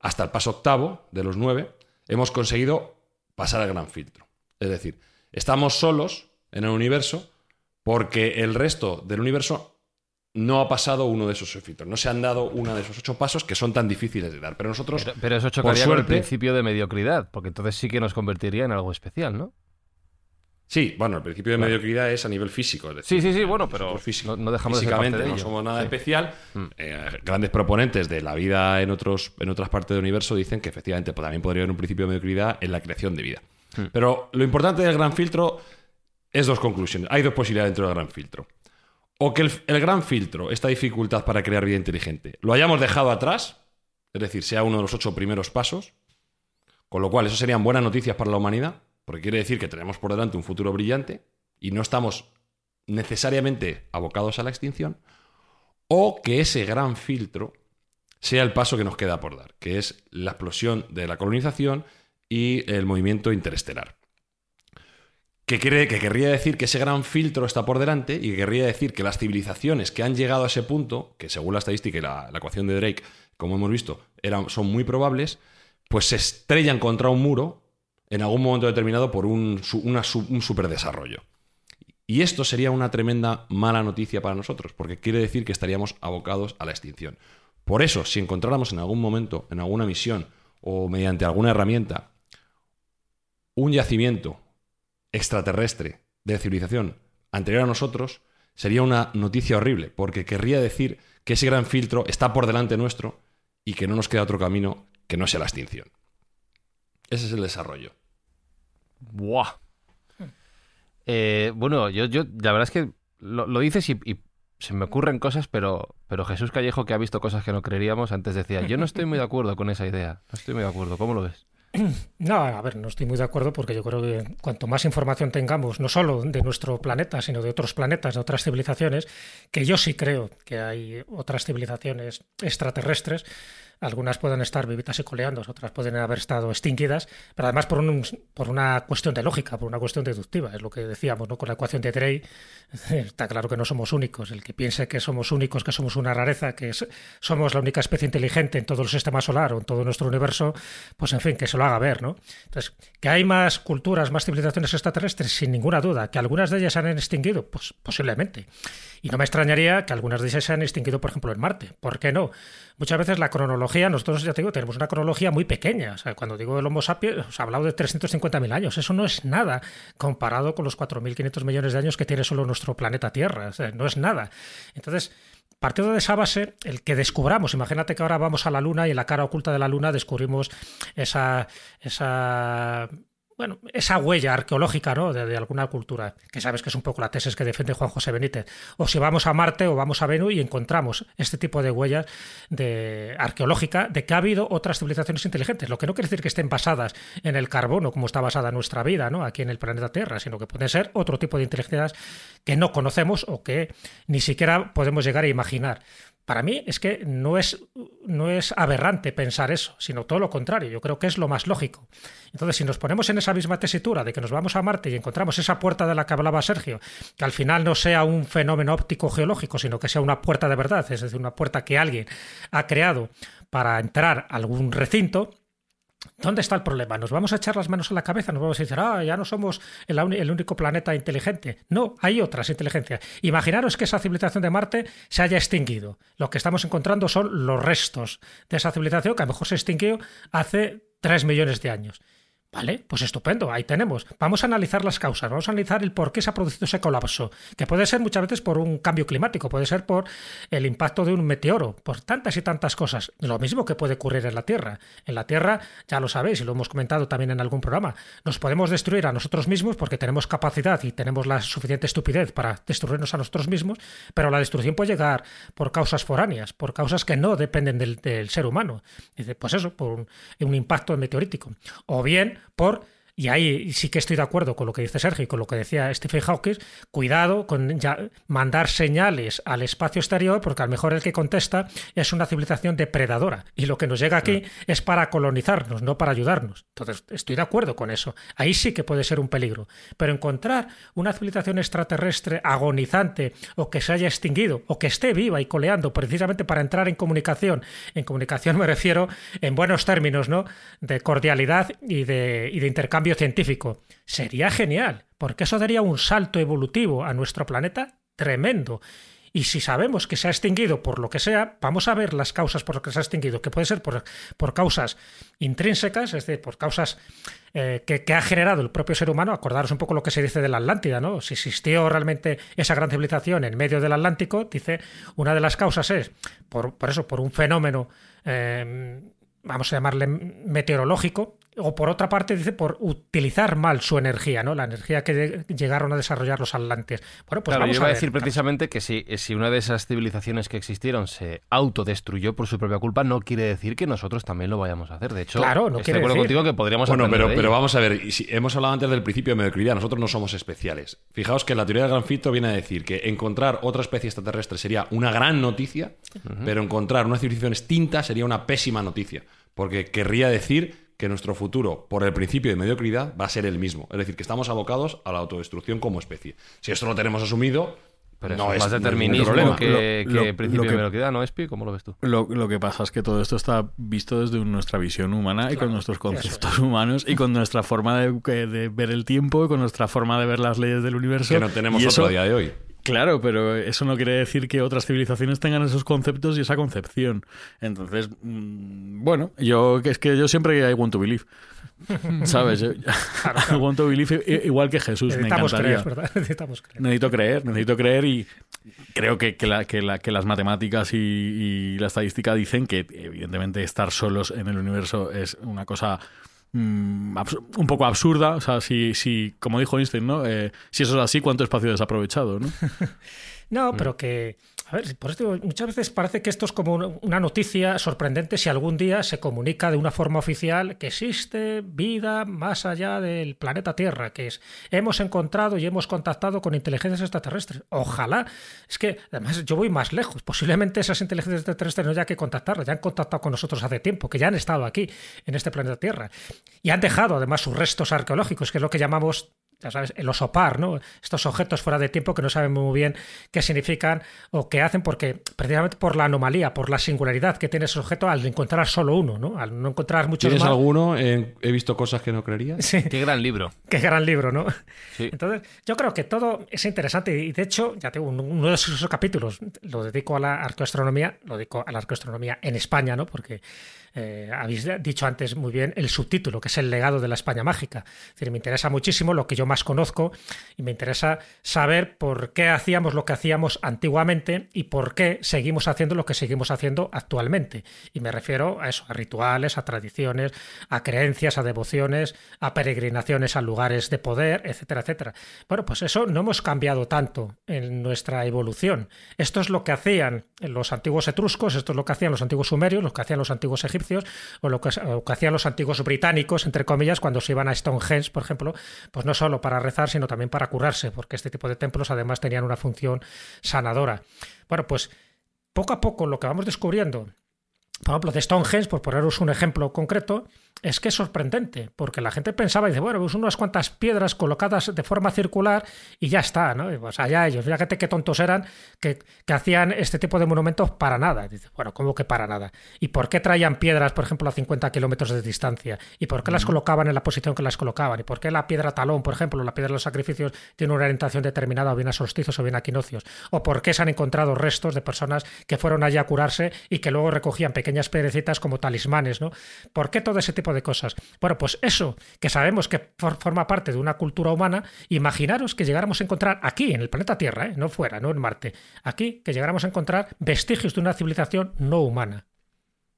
hasta el paso octavo de los nueve, hemos conseguido pasar al gran filtro. Es decir, estamos solos en el universo porque el resto del universo no ha pasado uno de esos filtros. No se han dado uno de esos ocho pasos que son tan difíciles de dar. Pero nosotros. Pero, eso chocaría con el principio de mediocridad, porque entonces sí que nos convertiría en algo especial, ¿no? Sí, bueno, el principio de mediocridad es a nivel físico. sí, sí, sí, bueno, pero no, dejamos físicamente de no somos nada especial. Mm. Eh, grandes proponentes de la vida en, otros, en otras partes del universo dicen que efectivamente pues, también podría haber un principio de mediocridad en la creación de vida. Hmm. Pero lo importante del gran filtro es dos conclusiones. Hay dos posibilidades dentro del gran filtro. O que el, gran filtro, esta dificultad para crear vida inteligente, lo hayamos dejado atrás, es decir, sea uno de los ocho primeros pasos, con lo cual eso serían buenas noticias para la humanidad, porque quiere decir que tenemos por delante un futuro brillante y no estamos necesariamente abocados a la extinción, o que ese gran filtro sea el paso que nos queda por dar, que es la explosión de la colonización y el movimiento interestelar. Que, quiere, que querría decir que ese gran filtro está por delante y que querría decir que las civilizaciones que han llegado a ese punto, que según la estadística y la, ecuación de Drake, como hemos visto, eran, son muy probables, pues se estrellan contra un muro en algún momento determinado por un, un superdesarrollo. Y esto sería una tremenda mala noticia para nosotros, porque quiere decir que estaríamos abocados a la extinción. Por eso, si encontráramos en algún momento, en alguna misión o mediante alguna herramienta, un yacimiento extraterrestre de civilización anterior a nosotros, sería una noticia horrible, porque querría decir que ese gran filtro está por delante nuestro y que no nos queda otro camino que no sea la extinción. Ese es el desarrollo. Buah. Eh, bueno, yo, yo, la verdad es que lo, dices y, y, se me ocurren cosas, pero, pero Jesús Callejo, que ha visto cosas que no creeríamos, antes decía, yo no estoy muy de acuerdo con esa idea. No estoy muy de acuerdo. ¿Cómo lo ves? No, a ver, no estoy muy de acuerdo porque yo creo que cuanto más información tengamos, no solo de nuestro planeta, sino de otros planetas, de otras civilizaciones, que yo sí creo que hay otras civilizaciones extraterrestres, algunas pueden estar vivitas y coleando, otras pueden haber estado extinguidas, pero además por, un, por una cuestión de lógica, por una cuestión deductiva. Es lo que decíamos ¿no? con la ecuación de Drey. Está claro que no somos únicos. El que piense que somos únicos, que somos una rareza, que somos la única especie inteligente en todo el sistema solar o en todo nuestro universo, pues en fin, que se lo haga ver. ¿no? Entonces, que hay más culturas, más civilizaciones extraterrestres, sin ninguna duda. Que algunas de ellas se han extinguido, pues posiblemente. Y no me extrañaría que algunas de ellas se han extinguido, por ejemplo, en Marte. ¿Por qué no? Muchas veces la cronología cronología, nosotros ya te digo, tenemos una cronología muy pequeña. Cuando digo el Homo sapiens, os he hablado de 350.000 años. Eso no es nada comparado con los 4.500 millones de años que tiene solo nuestro planeta Tierra. No es nada. Entonces, partiendo de esa base, el que descubramos, imagínate que ahora vamos a la Luna y en la cara oculta de la Luna descubrimos esa, esa bueno, esa huella arqueológica ¿no? de, alguna cultura, que sabes que es un poco la tesis que defiende Juan José Benítez. O si vamos a Marte o vamos a Venus y encontramos este tipo de huellas de, arqueológica de que ha habido otras civilizaciones inteligentes. Lo que no quiere decir que estén basadas en el carbono, como está basada nuestra vida ¿no? aquí en el planeta Tierra, sino que pueden ser otro tipo de inteligencias que no conocemos o que ni siquiera podemos llegar a imaginar. Para mí es que no es, no es aberrante pensar eso, sino todo lo contrario. Yo creo que es lo más lógico. Entonces, si nos ponemos en esa misma tesitura de que nos vamos a Marte y encontramos esa puerta de la que hablaba Sergio, que al final no sea un fenómeno óptico geológico, sino que sea una puerta de verdad, es decir, una puerta que alguien ha creado para entrar a algún recinto, ¿Dónde está el problema? ¿Nos vamos a echar las manos a la cabeza? ¿Nos vamos a decir, ah, ya no somos el, único planeta inteligente? No, hay otras inteligencias. Imaginaros que esa civilización de Marte se haya extinguido. Lo que estamos encontrando son los restos de esa civilización que a lo mejor se extinguió hace 3 millones de años. Vale, pues estupendo, ahí tenemos. Vamos a analizar las causas, vamos a analizar el por qué se ha producido ese colapso, que puede ser muchas veces por un cambio climático, puede ser por el impacto de un meteoro, por tantas y tantas cosas. Lo mismo que puede ocurrir en la Tierra. En la Tierra, ya lo sabéis y lo hemos comentado también en algún programa, nos podemos destruir a nosotros mismos porque tenemos capacidad y tenemos la suficiente estupidez para destruirnos a nosotros mismos, pero la destrucción puede llegar por causas foráneas, por causas que no dependen del, ser humano. Dice, pues eso, por un impacto meteorítico. O bien por y ahí sí que estoy de acuerdo con lo que dice Sergio y con lo que decía Stephen Hawking, cuidado con mandar señales al espacio exterior, porque a lo mejor el que contesta es una civilización depredadora y lo que nos llega aquí es para colonizarnos, no para ayudarnos. Entonces, estoy de acuerdo con eso. Ahí sí que puede ser un peligro. Pero encontrar una civilización extraterrestre agonizante o que se haya extinguido o que esté viva y coleando precisamente para entrar en comunicación, en comunicación me refiero en buenos términos, ¿no? De cordialidad y de, y de intercambio científico. Sería genial, porque eso daría un salto evolutivo a nuestro planeta tremendo. Y si sabemos que se ha extinguido por lo que sea, vamos a ver las causas por las que se ha extinguido, que puede ser por, por causas intrínsecas, es decir, por causas eh, que, ha generado el propio ser humano. Acordaros un poco lo que se dice de la Atlántida, ¿no? Si existió realmente esa gran civilización en medio del Atlántico, dice, una de las causas es, por, por eso, por un fenómeno eh, vamos a llamarle meteorológico, o por otra parte dice por utilizar mal su energía, ¿no? La energía que llegaron a desarrollar los atlantes. Bueno, pues claro, vamos yo iba a, decir precisamente que si, si una de esas civilizaciones que existieron se autodestruyó por su propia culpa, no quiere decir que nosotros también lo vayamos a hacer. De hecho, claro, no estoy de acuerdo contigo que podríamos Bueno, pero, de pero vamos a ver, si hemos hablado antes del principio de mediocridad, nosotros no somos especiales. Fijaos que la teoría del granfito viene a decir que encontrar otra especie extraterrestre sería una gran noticia, pero encontrar una civilización extinta sería una pésima noticia porque querría decir que nuestro futuro, por el principio de mediocridad, va a ser el mismo. Es decir, que estamos abocados a la autodestrucción como especie. Si esto lo tenemos asumido, pero no es más determinismo que, que principio de mediocridad, ¿no, Espi? ¿Cómo lo ves tú? Lo, que pasa es que todo esto está visto desde nuestra visión humana y con nuestros conceptos humanos y con nuestra forma de, ver el tiempo y con nuestra forma de ver las leyes del universo. Que no tenemos y otro día de hoy. Claro, pero eso no quiere decir que otras civilizaciones tengan esos conceptos y esa concepción. Entonces, mm, bueno, yo es que yo siempre I want to believe. ¿Sabes? I want to believe igual que Jesús. me encantaría. Creer, Necesitamos creer. Necesito creer, necesito creer y creo que, que, la, que, la, que las matemáticas y, y, la estadística dicen que evidentemente estar solos en el universo es una cosa Mm, un poco absurda. O sea, si, si como dijo Einstein, ¿no? Eh, si eso es así, ¿cuánto espacio desaprovechado? No, no pero que a ver, por esto muchas veces parece que esto es como una noticia sorprendente si algún día se comunica de una forma oficial que existe vida más allá del planeta Tierra, que es hemos encontrado y hemos contactado con inteligencias extraterrestres. Ojalá. Es que además yo voy más lejos. Posiblemente esas inteligencias extraterrestres no haya que contactarlas, ya han contactado con nosotros hace tiempo, que ya han estado aquí en este planeta Tierra y han dejado además sus restos arqueológicos, que es lo que llamamos ya sabes, el osopar, ¿no? Estos objetos fuera de tiempo que no sabemos muy bien qué significan o qué hacen, porque precisamente por la anomalía, por la singularidad que tiene ese objeto al encontrar solo uno, ¿no? Al no encontrar muchos ¿Tienes más. alguno? Eh, he visto cosas que no creería. Sí. Qué gran libro. Qué gran libro, ¿no? Sí. Entonces, yo creo que todo es interesante y de hecho, ya tengo uno de esos capítulos lo dedico a la arqueoastronomía, lo dedico a la arqueoastronomía en España, ¿no? Porque eh, habéis dicho antes muy bien el subtítulo, que es el legado de la España mágica. Es decir, me interesa muchísimo lo que yo más conozco y me interesa saber por qué hacíamos lo que hacíamos antiguamente y por qué seguimos haciendo lo que seguimos haciendo actualmente. Y me refiero a eso, a rituales, a tradiciones, a creencias, a devociones, a peregrinaciones a lugares de poder, etcétera, etcétera. Bueno, pues eso no hemos cambiado tanto en nuestra evolución. Esto es lo que hacían los antiguos etruscos, esto es lo que hacían los antiguos sumerios, lo que hacían los antiguos egipcios o lo que, que hacían los antiguos británicos, entre comillas, cuando se iban a Stonehenge, por ejemplo, pues no solo para rezar, sino también para curarse, porque este tipo de templos además tenían una función sanadora. Bueno, pues poco a poco lo que vamos descubriendo, por ejemplo, de Stonehenge, por poneros un ejemplo concreto, es que es sorprendente, porque la gente pensaba y dice, bueno, pues unas cuantas piedras colocadas de forma circular y ya está, ¿no? Y pues allá ellos, fíjate qué tontos eran que, que, hacían este tipo de monumentos para nada. dice, bueno, ¿cómo que para nada? ¿Y por qué traían piedras, por ejemplo, a 50 kilómetros de distancia? ¿Y por qué las colocaban en la posición que las colocaban? ¿Y por qué la piedra talón, por ejemplo, la piedra de los sacrificios, tiene una orientación determinada o bien a solsticios o bien a equinoccios? ¿O por qué se han encontrado restos de personas que fueron allí a curarse y que luego recogían pequeñas piedrecitas como talismanes, ¿no? ¿Por qué todo ese tipo de cosas. Bueno, pues eso, que sabemos que for forma parte de una cultura humana, imaginaros que llegáramos a encontrar aquí, en el planeta Tierra, ¿eh? no fuera, no en Marte, aquí, que llegáramos a encontrar vestigios de una civilización no humana.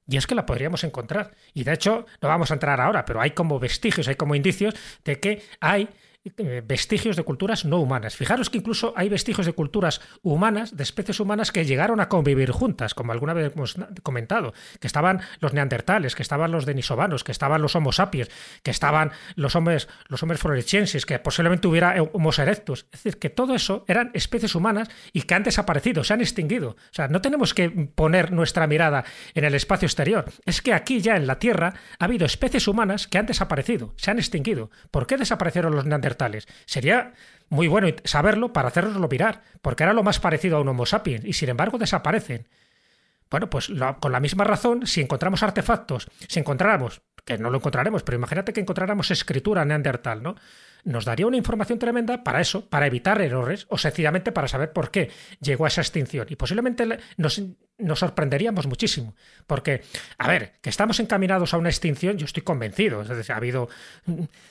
Y es que la podríamos encontrar. Y de hecho, no vamos a entrar ahora, pero hay como vestigios, hay como indicios de que hay vestigios de culturas no humanas. Fijaros que incluso hay vestigios de culturas humanas, de especies humanas que llegaron a convivir juntas, como alguna vez hemos comentado, que estaban los neandertales, que estaban los denisovanos, que estaban los homo sapiens, que estaban los hombres, los hombres floresienses, que posiblemente hubiera homo erectus. Es decir, que todo eso eran especies humanas y que han desaparecido, se han extinguido. O sea, no tenemos que poner nuestra mirada en el espacio exterior. Es que aquí ya en la Tierra ha habido especies humanas que han desaparecido, se han extinguido. ¿Por qué desaparecieron los neandertales? Sería muy bueno saberlo para hacernoslo mirar, porque era lo más parecido a un Homo sapiens, y sin embargo desaparecen. Bueno, pues con la misma razón, si encontramos artefactos, si encontráramos, que no lo encontraremos, pero imagínate que encontráramos escritura neandertal, ¿no? Nos daría una información tremenda para eso, para evitar errores, o sencillamente para saber por qué llegó a esa extinción. Y posiblemente nos, nos sorprenderíamos muchísimo. Porque, a ver, que estamos encaminados a una extinción, yo estoy convencido. Ha habido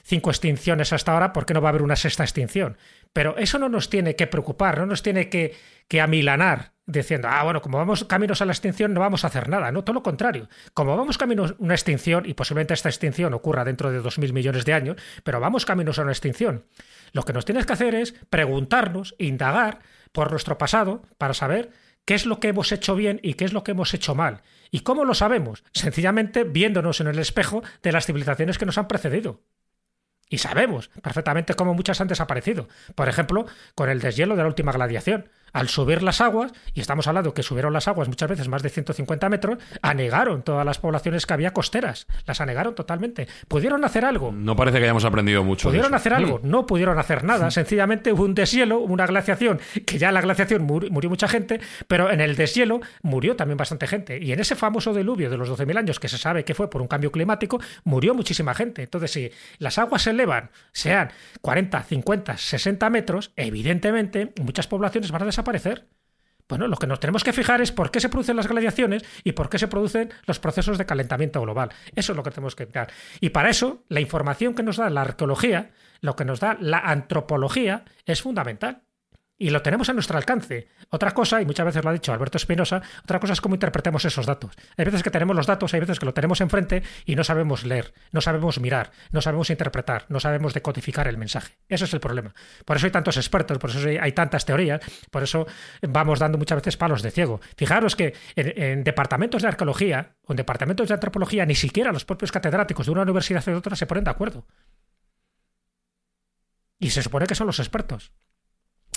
cinco extinciones hasta ahora, ¿por qué no va a haber una sexta extinción? Pero eso no nos tiene que preocupar, no nos tiene que, que amilanar diciendo, ah, bueno, como vamos caminos a la extinción no vamos a hacer nada, no, todo lo contrario. Como vamos caminos a una extinción, y posiblemente esta extinción ocurra dentro de dos mil millones de años, pero vamos caminos a una extinción. Lo que nos tienes que hacer es preguntarnos, indagar por nuestro pasado para saber qué es lo que hemos hecho bien y qué es lo que hemos hecho mal. ¿Y cómo lo sabemos? Sencillamente viéndonos en el espejo de las civilizaciones que nos han precedido. Y sabemos perfectamente cómo muchas han desaparecido. Por ejemplo, con el deshielo de la última gladiación. Al subir las aguas, y estamos hablando que subieron las aguas muchas veces más de 150 metros, anegaron todas las poblaciones que había costeras. Las anegaron totalmente. ¿Pudieron hacer algo? No parece que hayamos aprendido mucho. ¿Pudieron hacer algo? No pudieron hacer nada. Sencillamente hubo un deshielo, una glaciación, que ya en la glaciación murió, murió mucha gente, pero en el deshielo murió también bastante gente. Y en ese famoso diluvio de los 12.000 años, que se sabe que fue por un cambio climático, murió muchísima gente. Entonces, si las aguas se sean 40, 50, 60 metros, evidentemente muchas poblaciones van a desaparecer. Bueno, lo que nos tenemos que fijar es por qué se producen las gladiaciones y por qué se producen los procesos de calentamiento global. Eso es lo que tenemos que mirar. Y para eso, la información que nos da la arqueología, lo que nos da la antropología, es fundamental. Y lo tenemos a nuestro alcance. Otra cosa, y muchas veces lo ha dicho Alberto Espinosa, otra cosa es cómo interpretemos esos datos. Hay veces que tenemos los datos, hay veces que lo tenemos enfrente y no sabemos leer, no sabemos mirar, no sabemos interpretar, no sabemos decodificar el mensaje. Ese es el problema. Por eso hay tantos expertos, por eso hay tantas teorías, por eso vamos dando muchas veces palos de ciego. Fijaros que en, en departamentos de arqueología o en departamentos de antropología ni siquiera los propios catedráticos de una universidad o de otra se ponen de acuerdo. Y se supone que son los expertos.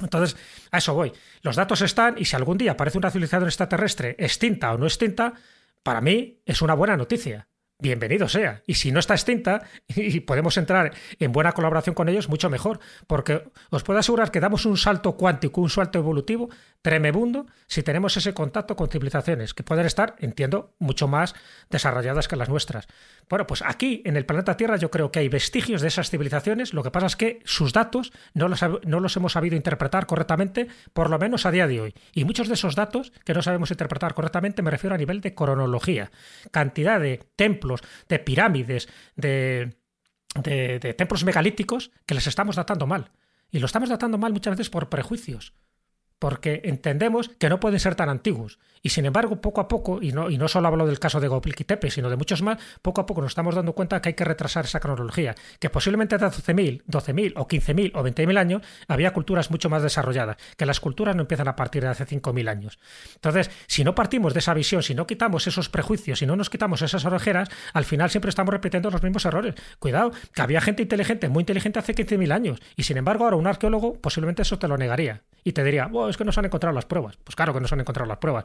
Entonces, a eso voy. Los datos están y si algún día aparece una civilización extraterrestre extinta o no extinta, para mí es una buena noticia. Bienvenido sea. Y si no está extinta y podemos entrar en buena colaboración con ellos, mucho mejor. Porque os puedo asegurar que damos un salto cuántico, un salto evolutivo tremebundo si tenemos ese contacto con civilizaciones que pueden estar, entiendo, mucho más desarrolladas que las nuestras. Bueno, pues aquí en el planeta Tierra yo creo que hay vestigios de esas civilizaciones. Lo que pasa es que sus datos no los, no los hemos sabido interpretar correctamente, por lo menos a día de hoy. Y muchos de esos datos que no sabemos interpretar correctamente me refiero a nivel de cronología. Cantidad de templos, de pirámides, de, de, de templos megalíticos que les estamos datando mal. Y lo estamos datando mal muchas veces por prejuicios porque entendemos que no pueden ser tan antiguos. Y sin embargo, poco a poco, y no, y no solo hablo del caso de Gopil Tepe, sino de muchos más, poco a poco nos estamos dando cuenta que hay que retrasar esa cronología, que posiblemente hace 12.000, 12.000 o 15.000 o 20.000 años había culturas mucho más desarrolladas, que las culturas no empiezan a partir de hace 5.000 años. Entonces, si no partimos de esa visión, si no quitamos esos prejuicios, si no nos quitamos esas orejeras, al final siempre estamos repitiendo los mismos errores. Cuidado, que había gente inteligente, muy inteligente hace 15.000 años, y sin embargo ahora un arqueólogo posiblemente eso te lo negaría y te diría, es que no se han encontrado las pruebas. Pues claro que no se han encontrado las pruebas.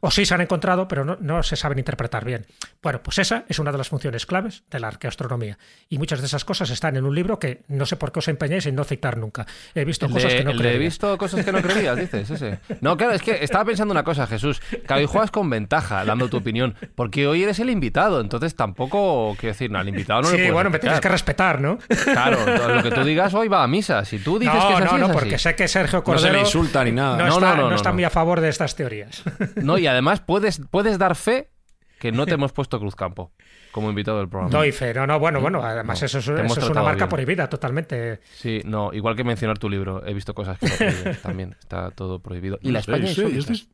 O sí se han encontrado, pero no, no, se saben interpretar bien. Bueno, pues esa es una de las funciones claves de la arqueoastronomía. Y muchas de esas cosas están en un libro que no sé por qué os empeñáis en no citar nunca. He visto cosas que no creía. He visto cosas que no creías, dices, ese. No, claro, es que estaba pensando una cosa, Jesús. Que hoy juegas con ventaja, dando tu opinión. Porque hoy eres el invitado, entonces tampoco, quiero decir, no, al invitado no sí, le puedes bueno, me tienes que respetar, ¿no? Claro, lo que tú digas hoy va a misa. Si tú dices no, que es así, No, no, es porque sé que Sergio No Cordero... se le insulta ni nada. No, No, está, no, no, no está no. muy a favor de estas teorías. No, y además puedes, puedes dar fe que no te hemos puesto Cruzcampo como invitado del programa. Doy fe, no, no, bueno, bueno, además No, eso, es- eso una marca bien. prohibida totalmente. Sí, no, igual que mencionar tu libro, he visto cosas que no también, está todo prohibido. Y la España sí, yo estoy-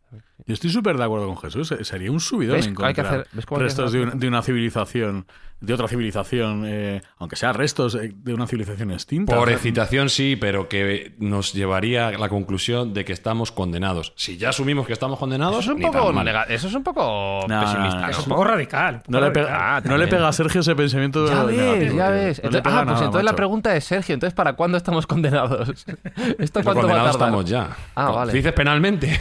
Yo estoy súper de acuerdo con Jesús. eh, Sería un subidón ¿Ves? Hay que encontrar hacer- ¿ves cómo hay que restos hacer de, las un- de una civilización, de otra civilización, eh, aunque sea restos eh, de una civilización extinta. Por excitación sí, pero que nos llevaría a la conclusión de que estamos condenados. Si ya asumimos que estamos condenados, Eso es un poco, eso es un poco No, pesimista. no, ¿no? Es un poco radical. un poco No radical. Ah, no le pega a Sergio ese pensamiento Ya negativo, ves, ya tío. ves. No Entonces- ah, pues nada, entonces la pregunta es, Sergio, entonces ¿para cuándo estamos condenados? ¿Esto va a condenados tardar? estamos ya. Ah, Con- vale. Dices penalmente.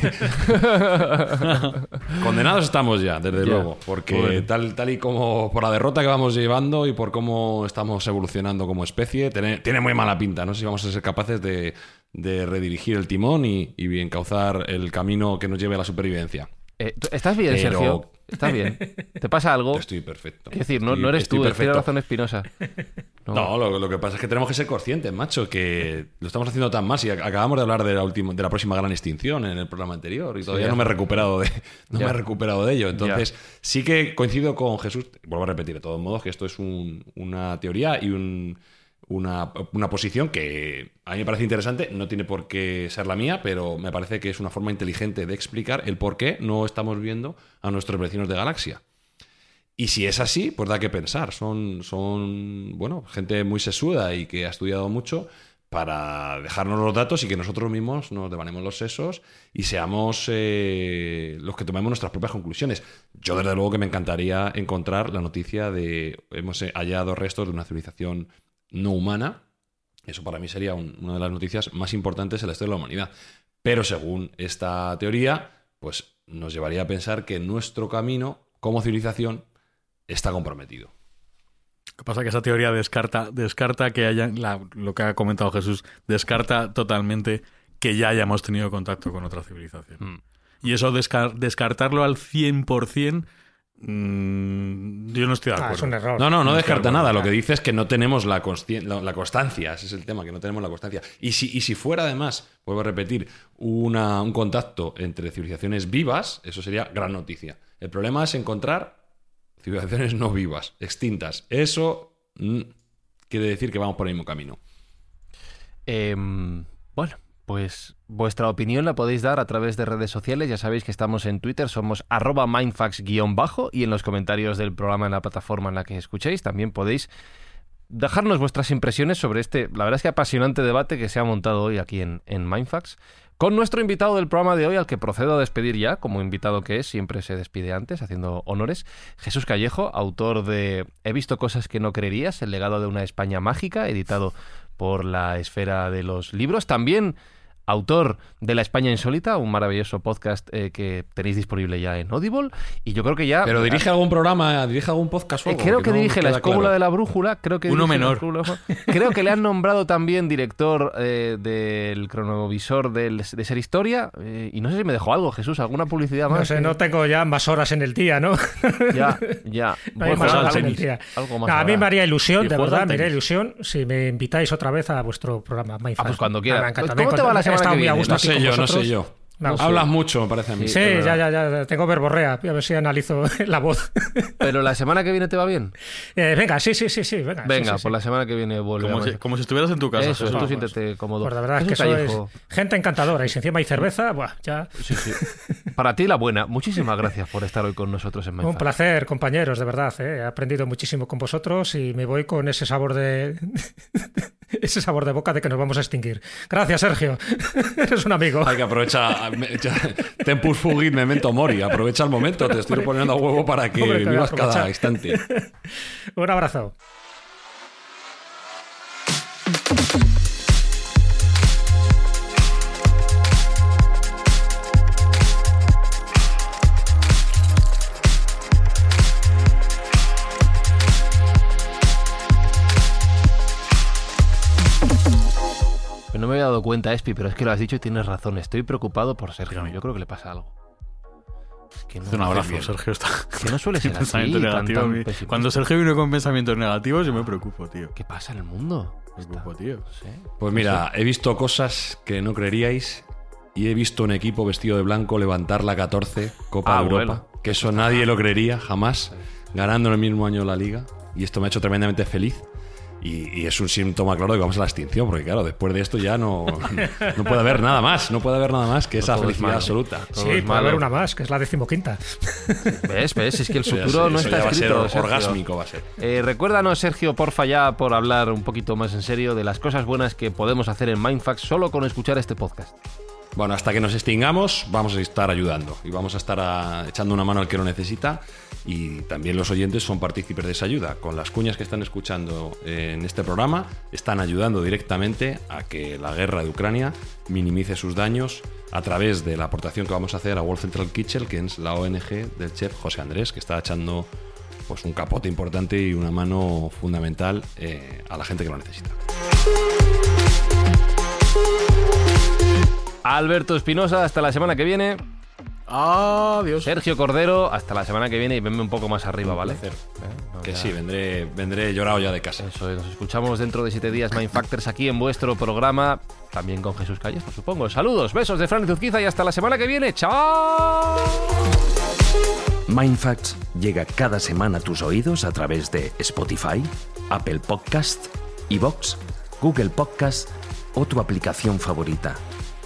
condenados estamos ya, desde Ya. luego. Porque Bueno. tal, tal y como por la derrota que vamos llevando y por cómo estamos evolucionando como especie, tiene, tiene muy mala pinta. No sé si vamos a ser capaces de, de redirigir el timón y, y encauzar el camino que nos lleve a la supervivencia. Eh, ¿tú- ¿Estás bien, Pero- Sergio? ¿Estás bien? ¿Te pasa algo? Estoy perfecto. Es decir, no, Estoy- no eres estoy tú, es tiene perfecto. razón Espinosa. No. No, lo, lo que pasa es que tenemos que ser conscientes, macho, que lo estamos haciendo tan mal. Si ac- acabamos de hablar de la, última, de la próxima gran extinción en el programa anterior y todavía no me he recuperado de, no Ya. me he recuperado de ello. Entonces, Ya. sí que coincido con Jesús. Vuelvo a repetir, de todos modos, que esto es un- una teoría y un- una, una posición que a mí me parece interesante. No tiene por qué ser la mía, pero me parece que es una forma inteligente de explicar el por qué no estamos viendo a nuestros vecinos de galaxia. Y si es así, pues da que pensar. Son, son, bueno, gente muy sesuda y que ha estudiado mucho para dejarnos los datos y que nosotros mismos nos devanemos los sesos y seamos eh, los que tomemos nuestras propias conclusiones. Yo, desde luego, que me encantaría encontrar la noticia de hemos hallado restos de una civilización no humana. Eso para mí sería un- una de las noticias más importantes en la historia de la humanidad. Pero según esta teoría, pues nos llevaría a pensar que nuestro camino como civilización está comprometido. Lo que pasa es que esa teoría descarta, descarta que haya, la- lo que ha comentado Jesús, descarta totalmente que ya hayamos tenido contacto con otra civilización. Mm. Y eso descar- descartarlo al 100%, mm, yo no estoy de Ah, acuerdo. es un error. No, no, no No descarta nada. Lo que dice es que no tenemos la, conscien- la, la constancia. Ese es el tema, que no tenemos la constancia. Y si, y si fuera además, vuelvo a repetir, una- un contacto entre civilizaciones vivas, eso sería gran noticia. El problema es encontrar civilizaciones no vivas, extintas. Eso mm, quiere decir que vamos por el mismo camino. Em, bueno, pues vuestra opinión la podéis dar a través de redes sociales. Ya sabéis que estamos en Twitter, somos arroba mindfax-bajo y en los comentarios del programa en la plataforma en la que escuchéis también podéis dejarnos vuestras impresiones sobre este, la verdad es que apasionante debate que se ha montado hoy aquí en, en Mindfax. Con nuestro invitado del programa de hoy, al que procedo a despedir ya, como invitado que es, siempre se despide antes, haciendo honores, Jesús Callejo, autor de He visto cosas que no creerías, el legado de una España mágica, editado por la esfera de los libros. También autor de La España Insólita, un maravilloso podcast eh, que tenéis disponible ya en Audible. Y yo creo que ya. Pero dirige algún programa, dirige algún podcast o eh, algo, creo que no dirige La Escóbula claro. de la Brújula. Creo que Uno menor. Creo que le han nombrado también director eh, del cronovisor del, de Ser Historia. eh, y no sé si me dejó algo, Jesús, alguna publicidad más. No sé, que- no tengo ya más horas en el día, ¿no? Ya, ya. No hay Bueno, más al horas en el día. Algo más No, a mí me haría ilusión, de verdad, me haría ilusión si me invitáis otra vez a vuestro programa. Ah, pues cuando quiera. Me encanta, ¿Cómo te va la semana estado que muy a viene? gusto No aquí sé con yo, no sé yo. No, sí. Hablas mucho, me parece a mí. Sí, es ya, ya, ya, tengo verborrea, a ver si analizo la voz. Pero la semana que viene te va bien. Eh, venga, sí, sí, sí, sí, venga. sí, Venga, sí, sí. por la semana que viene vuelve. Como si, como si estuvieras en tu casa. Eso, tú siéntete cómodo. Pues la verdad es que sois Callejo. gente encantadora y si encima hay cerveza, buah, ya. Sí, sí. Para ti la buena. Muchísimas gracias por estar hoy con nosotros en Un Mindfast. placer, compañeros, de verdad. ¿eh? He aprendido muchísimo con vosotros y me voy con ese sabor de. ese sabor de boca de que nos vamos a extinguir. Gracias, Sergio. Eres un amigo. Hay que aprovechar. ya- Tempus fugit memento mori. Aprovecha el momento. Te estoy poniendo a huevo para que Hombre, vivas cada instante. Un abrazo. No me había dado cuenta, Espi, pero es que lo has dicho y tienes razón. Estoy preocupado por Sergio. Yo creo que le pasa algo. Es que no, Un abrazo, bien. Sergio. Está... Que no suele ser así. Pensamiento tan- negativo, tan. Cuando Sergio viene con pensamientos negativos, yo me preocupo, tío. ¿Qué pasa en el mundo? Me preocupo, tío. No sé. Pues mira, he visto cosas que no creeríais y he visto un equipo vestido de blanco levantar la 14 Copa Ah, de Europa. bueno. Que eso nadie lo creería jamás, ganando en el mismo año la liga. Y esto me ha hecho tremendamente feliz. Y, y es un síntoma claro de que vamos a la extinción, porque claro, después de esto ya no, no puede haber nada más, no puede haber nada más que esa es felicidad absoluta. Sí, puede malo. haber una más, que es la decimoquinta. ¿Ves? ¿Ves? Es que el futuro no eso está ya va a ser escrito. orgásmico, va a ser. Eh, recuérdanos, Sergio, porfa, ya por hablar un poquito más en serio de las cosas buenas que podemos hacer en Mindfax solo con escuchar este podcast. Bueno, hasta que nos extingamos, vamos a estar ayudando y vamos a estar ah, echando una mano al que lo necesita. Y también los oyentes son partícipes de esa ayuda. Con las cuñas que están escuchando en este programa, están ayudando directamente a que la guerra de Ucrania minimice sus daños a través de la aportación que vamos a hacer a World Central Kitchen, que es la ONG del chef José Andrés, que está echando pues, un capote importante y una mano fundamental eh, a la gente que lo necesita. Alberto Espinosa, hasta la semana que viene. Adiós. Sergio Cordero, hasta la semana que viene y venme un poco más arriba, ¿vale? Eh, no, Que ya- sí, vendré, vendré llorado ya de casa. Eso es, nos escuchamos dentro de siete días Mindfactors aquí en vuestro programa, también con Jesús Calles, por supongo. Saludos, besos de Fran Zuzquiza y hasta la semana que viene. ¡Chao! Mindfacts llega cada semana a tus oídos a través de Spotify, Apple Podcast, Evox, Google Podcast o tu aplicación favorita.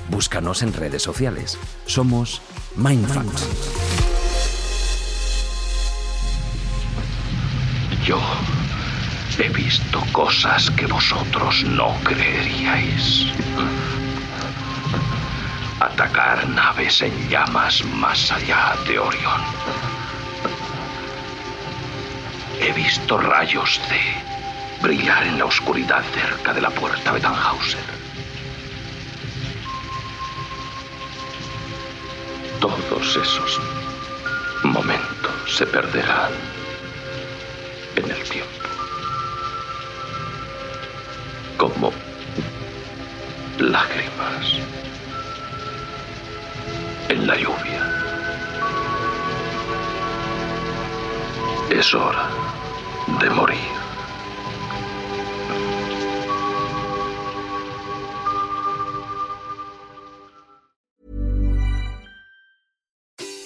Búscanos en redes sociales. Somos Mindfacts. Yo he visto cosas que vosotros no creeríais. Atacar naves en llamas más allá de Orión. He visto rayos de brillar en la oscuridad cerca de la puerta de Tannhauser. Todos esos momentos se perderán en el tiempo. Como lágrimas en la lluvia. Es hora de morir.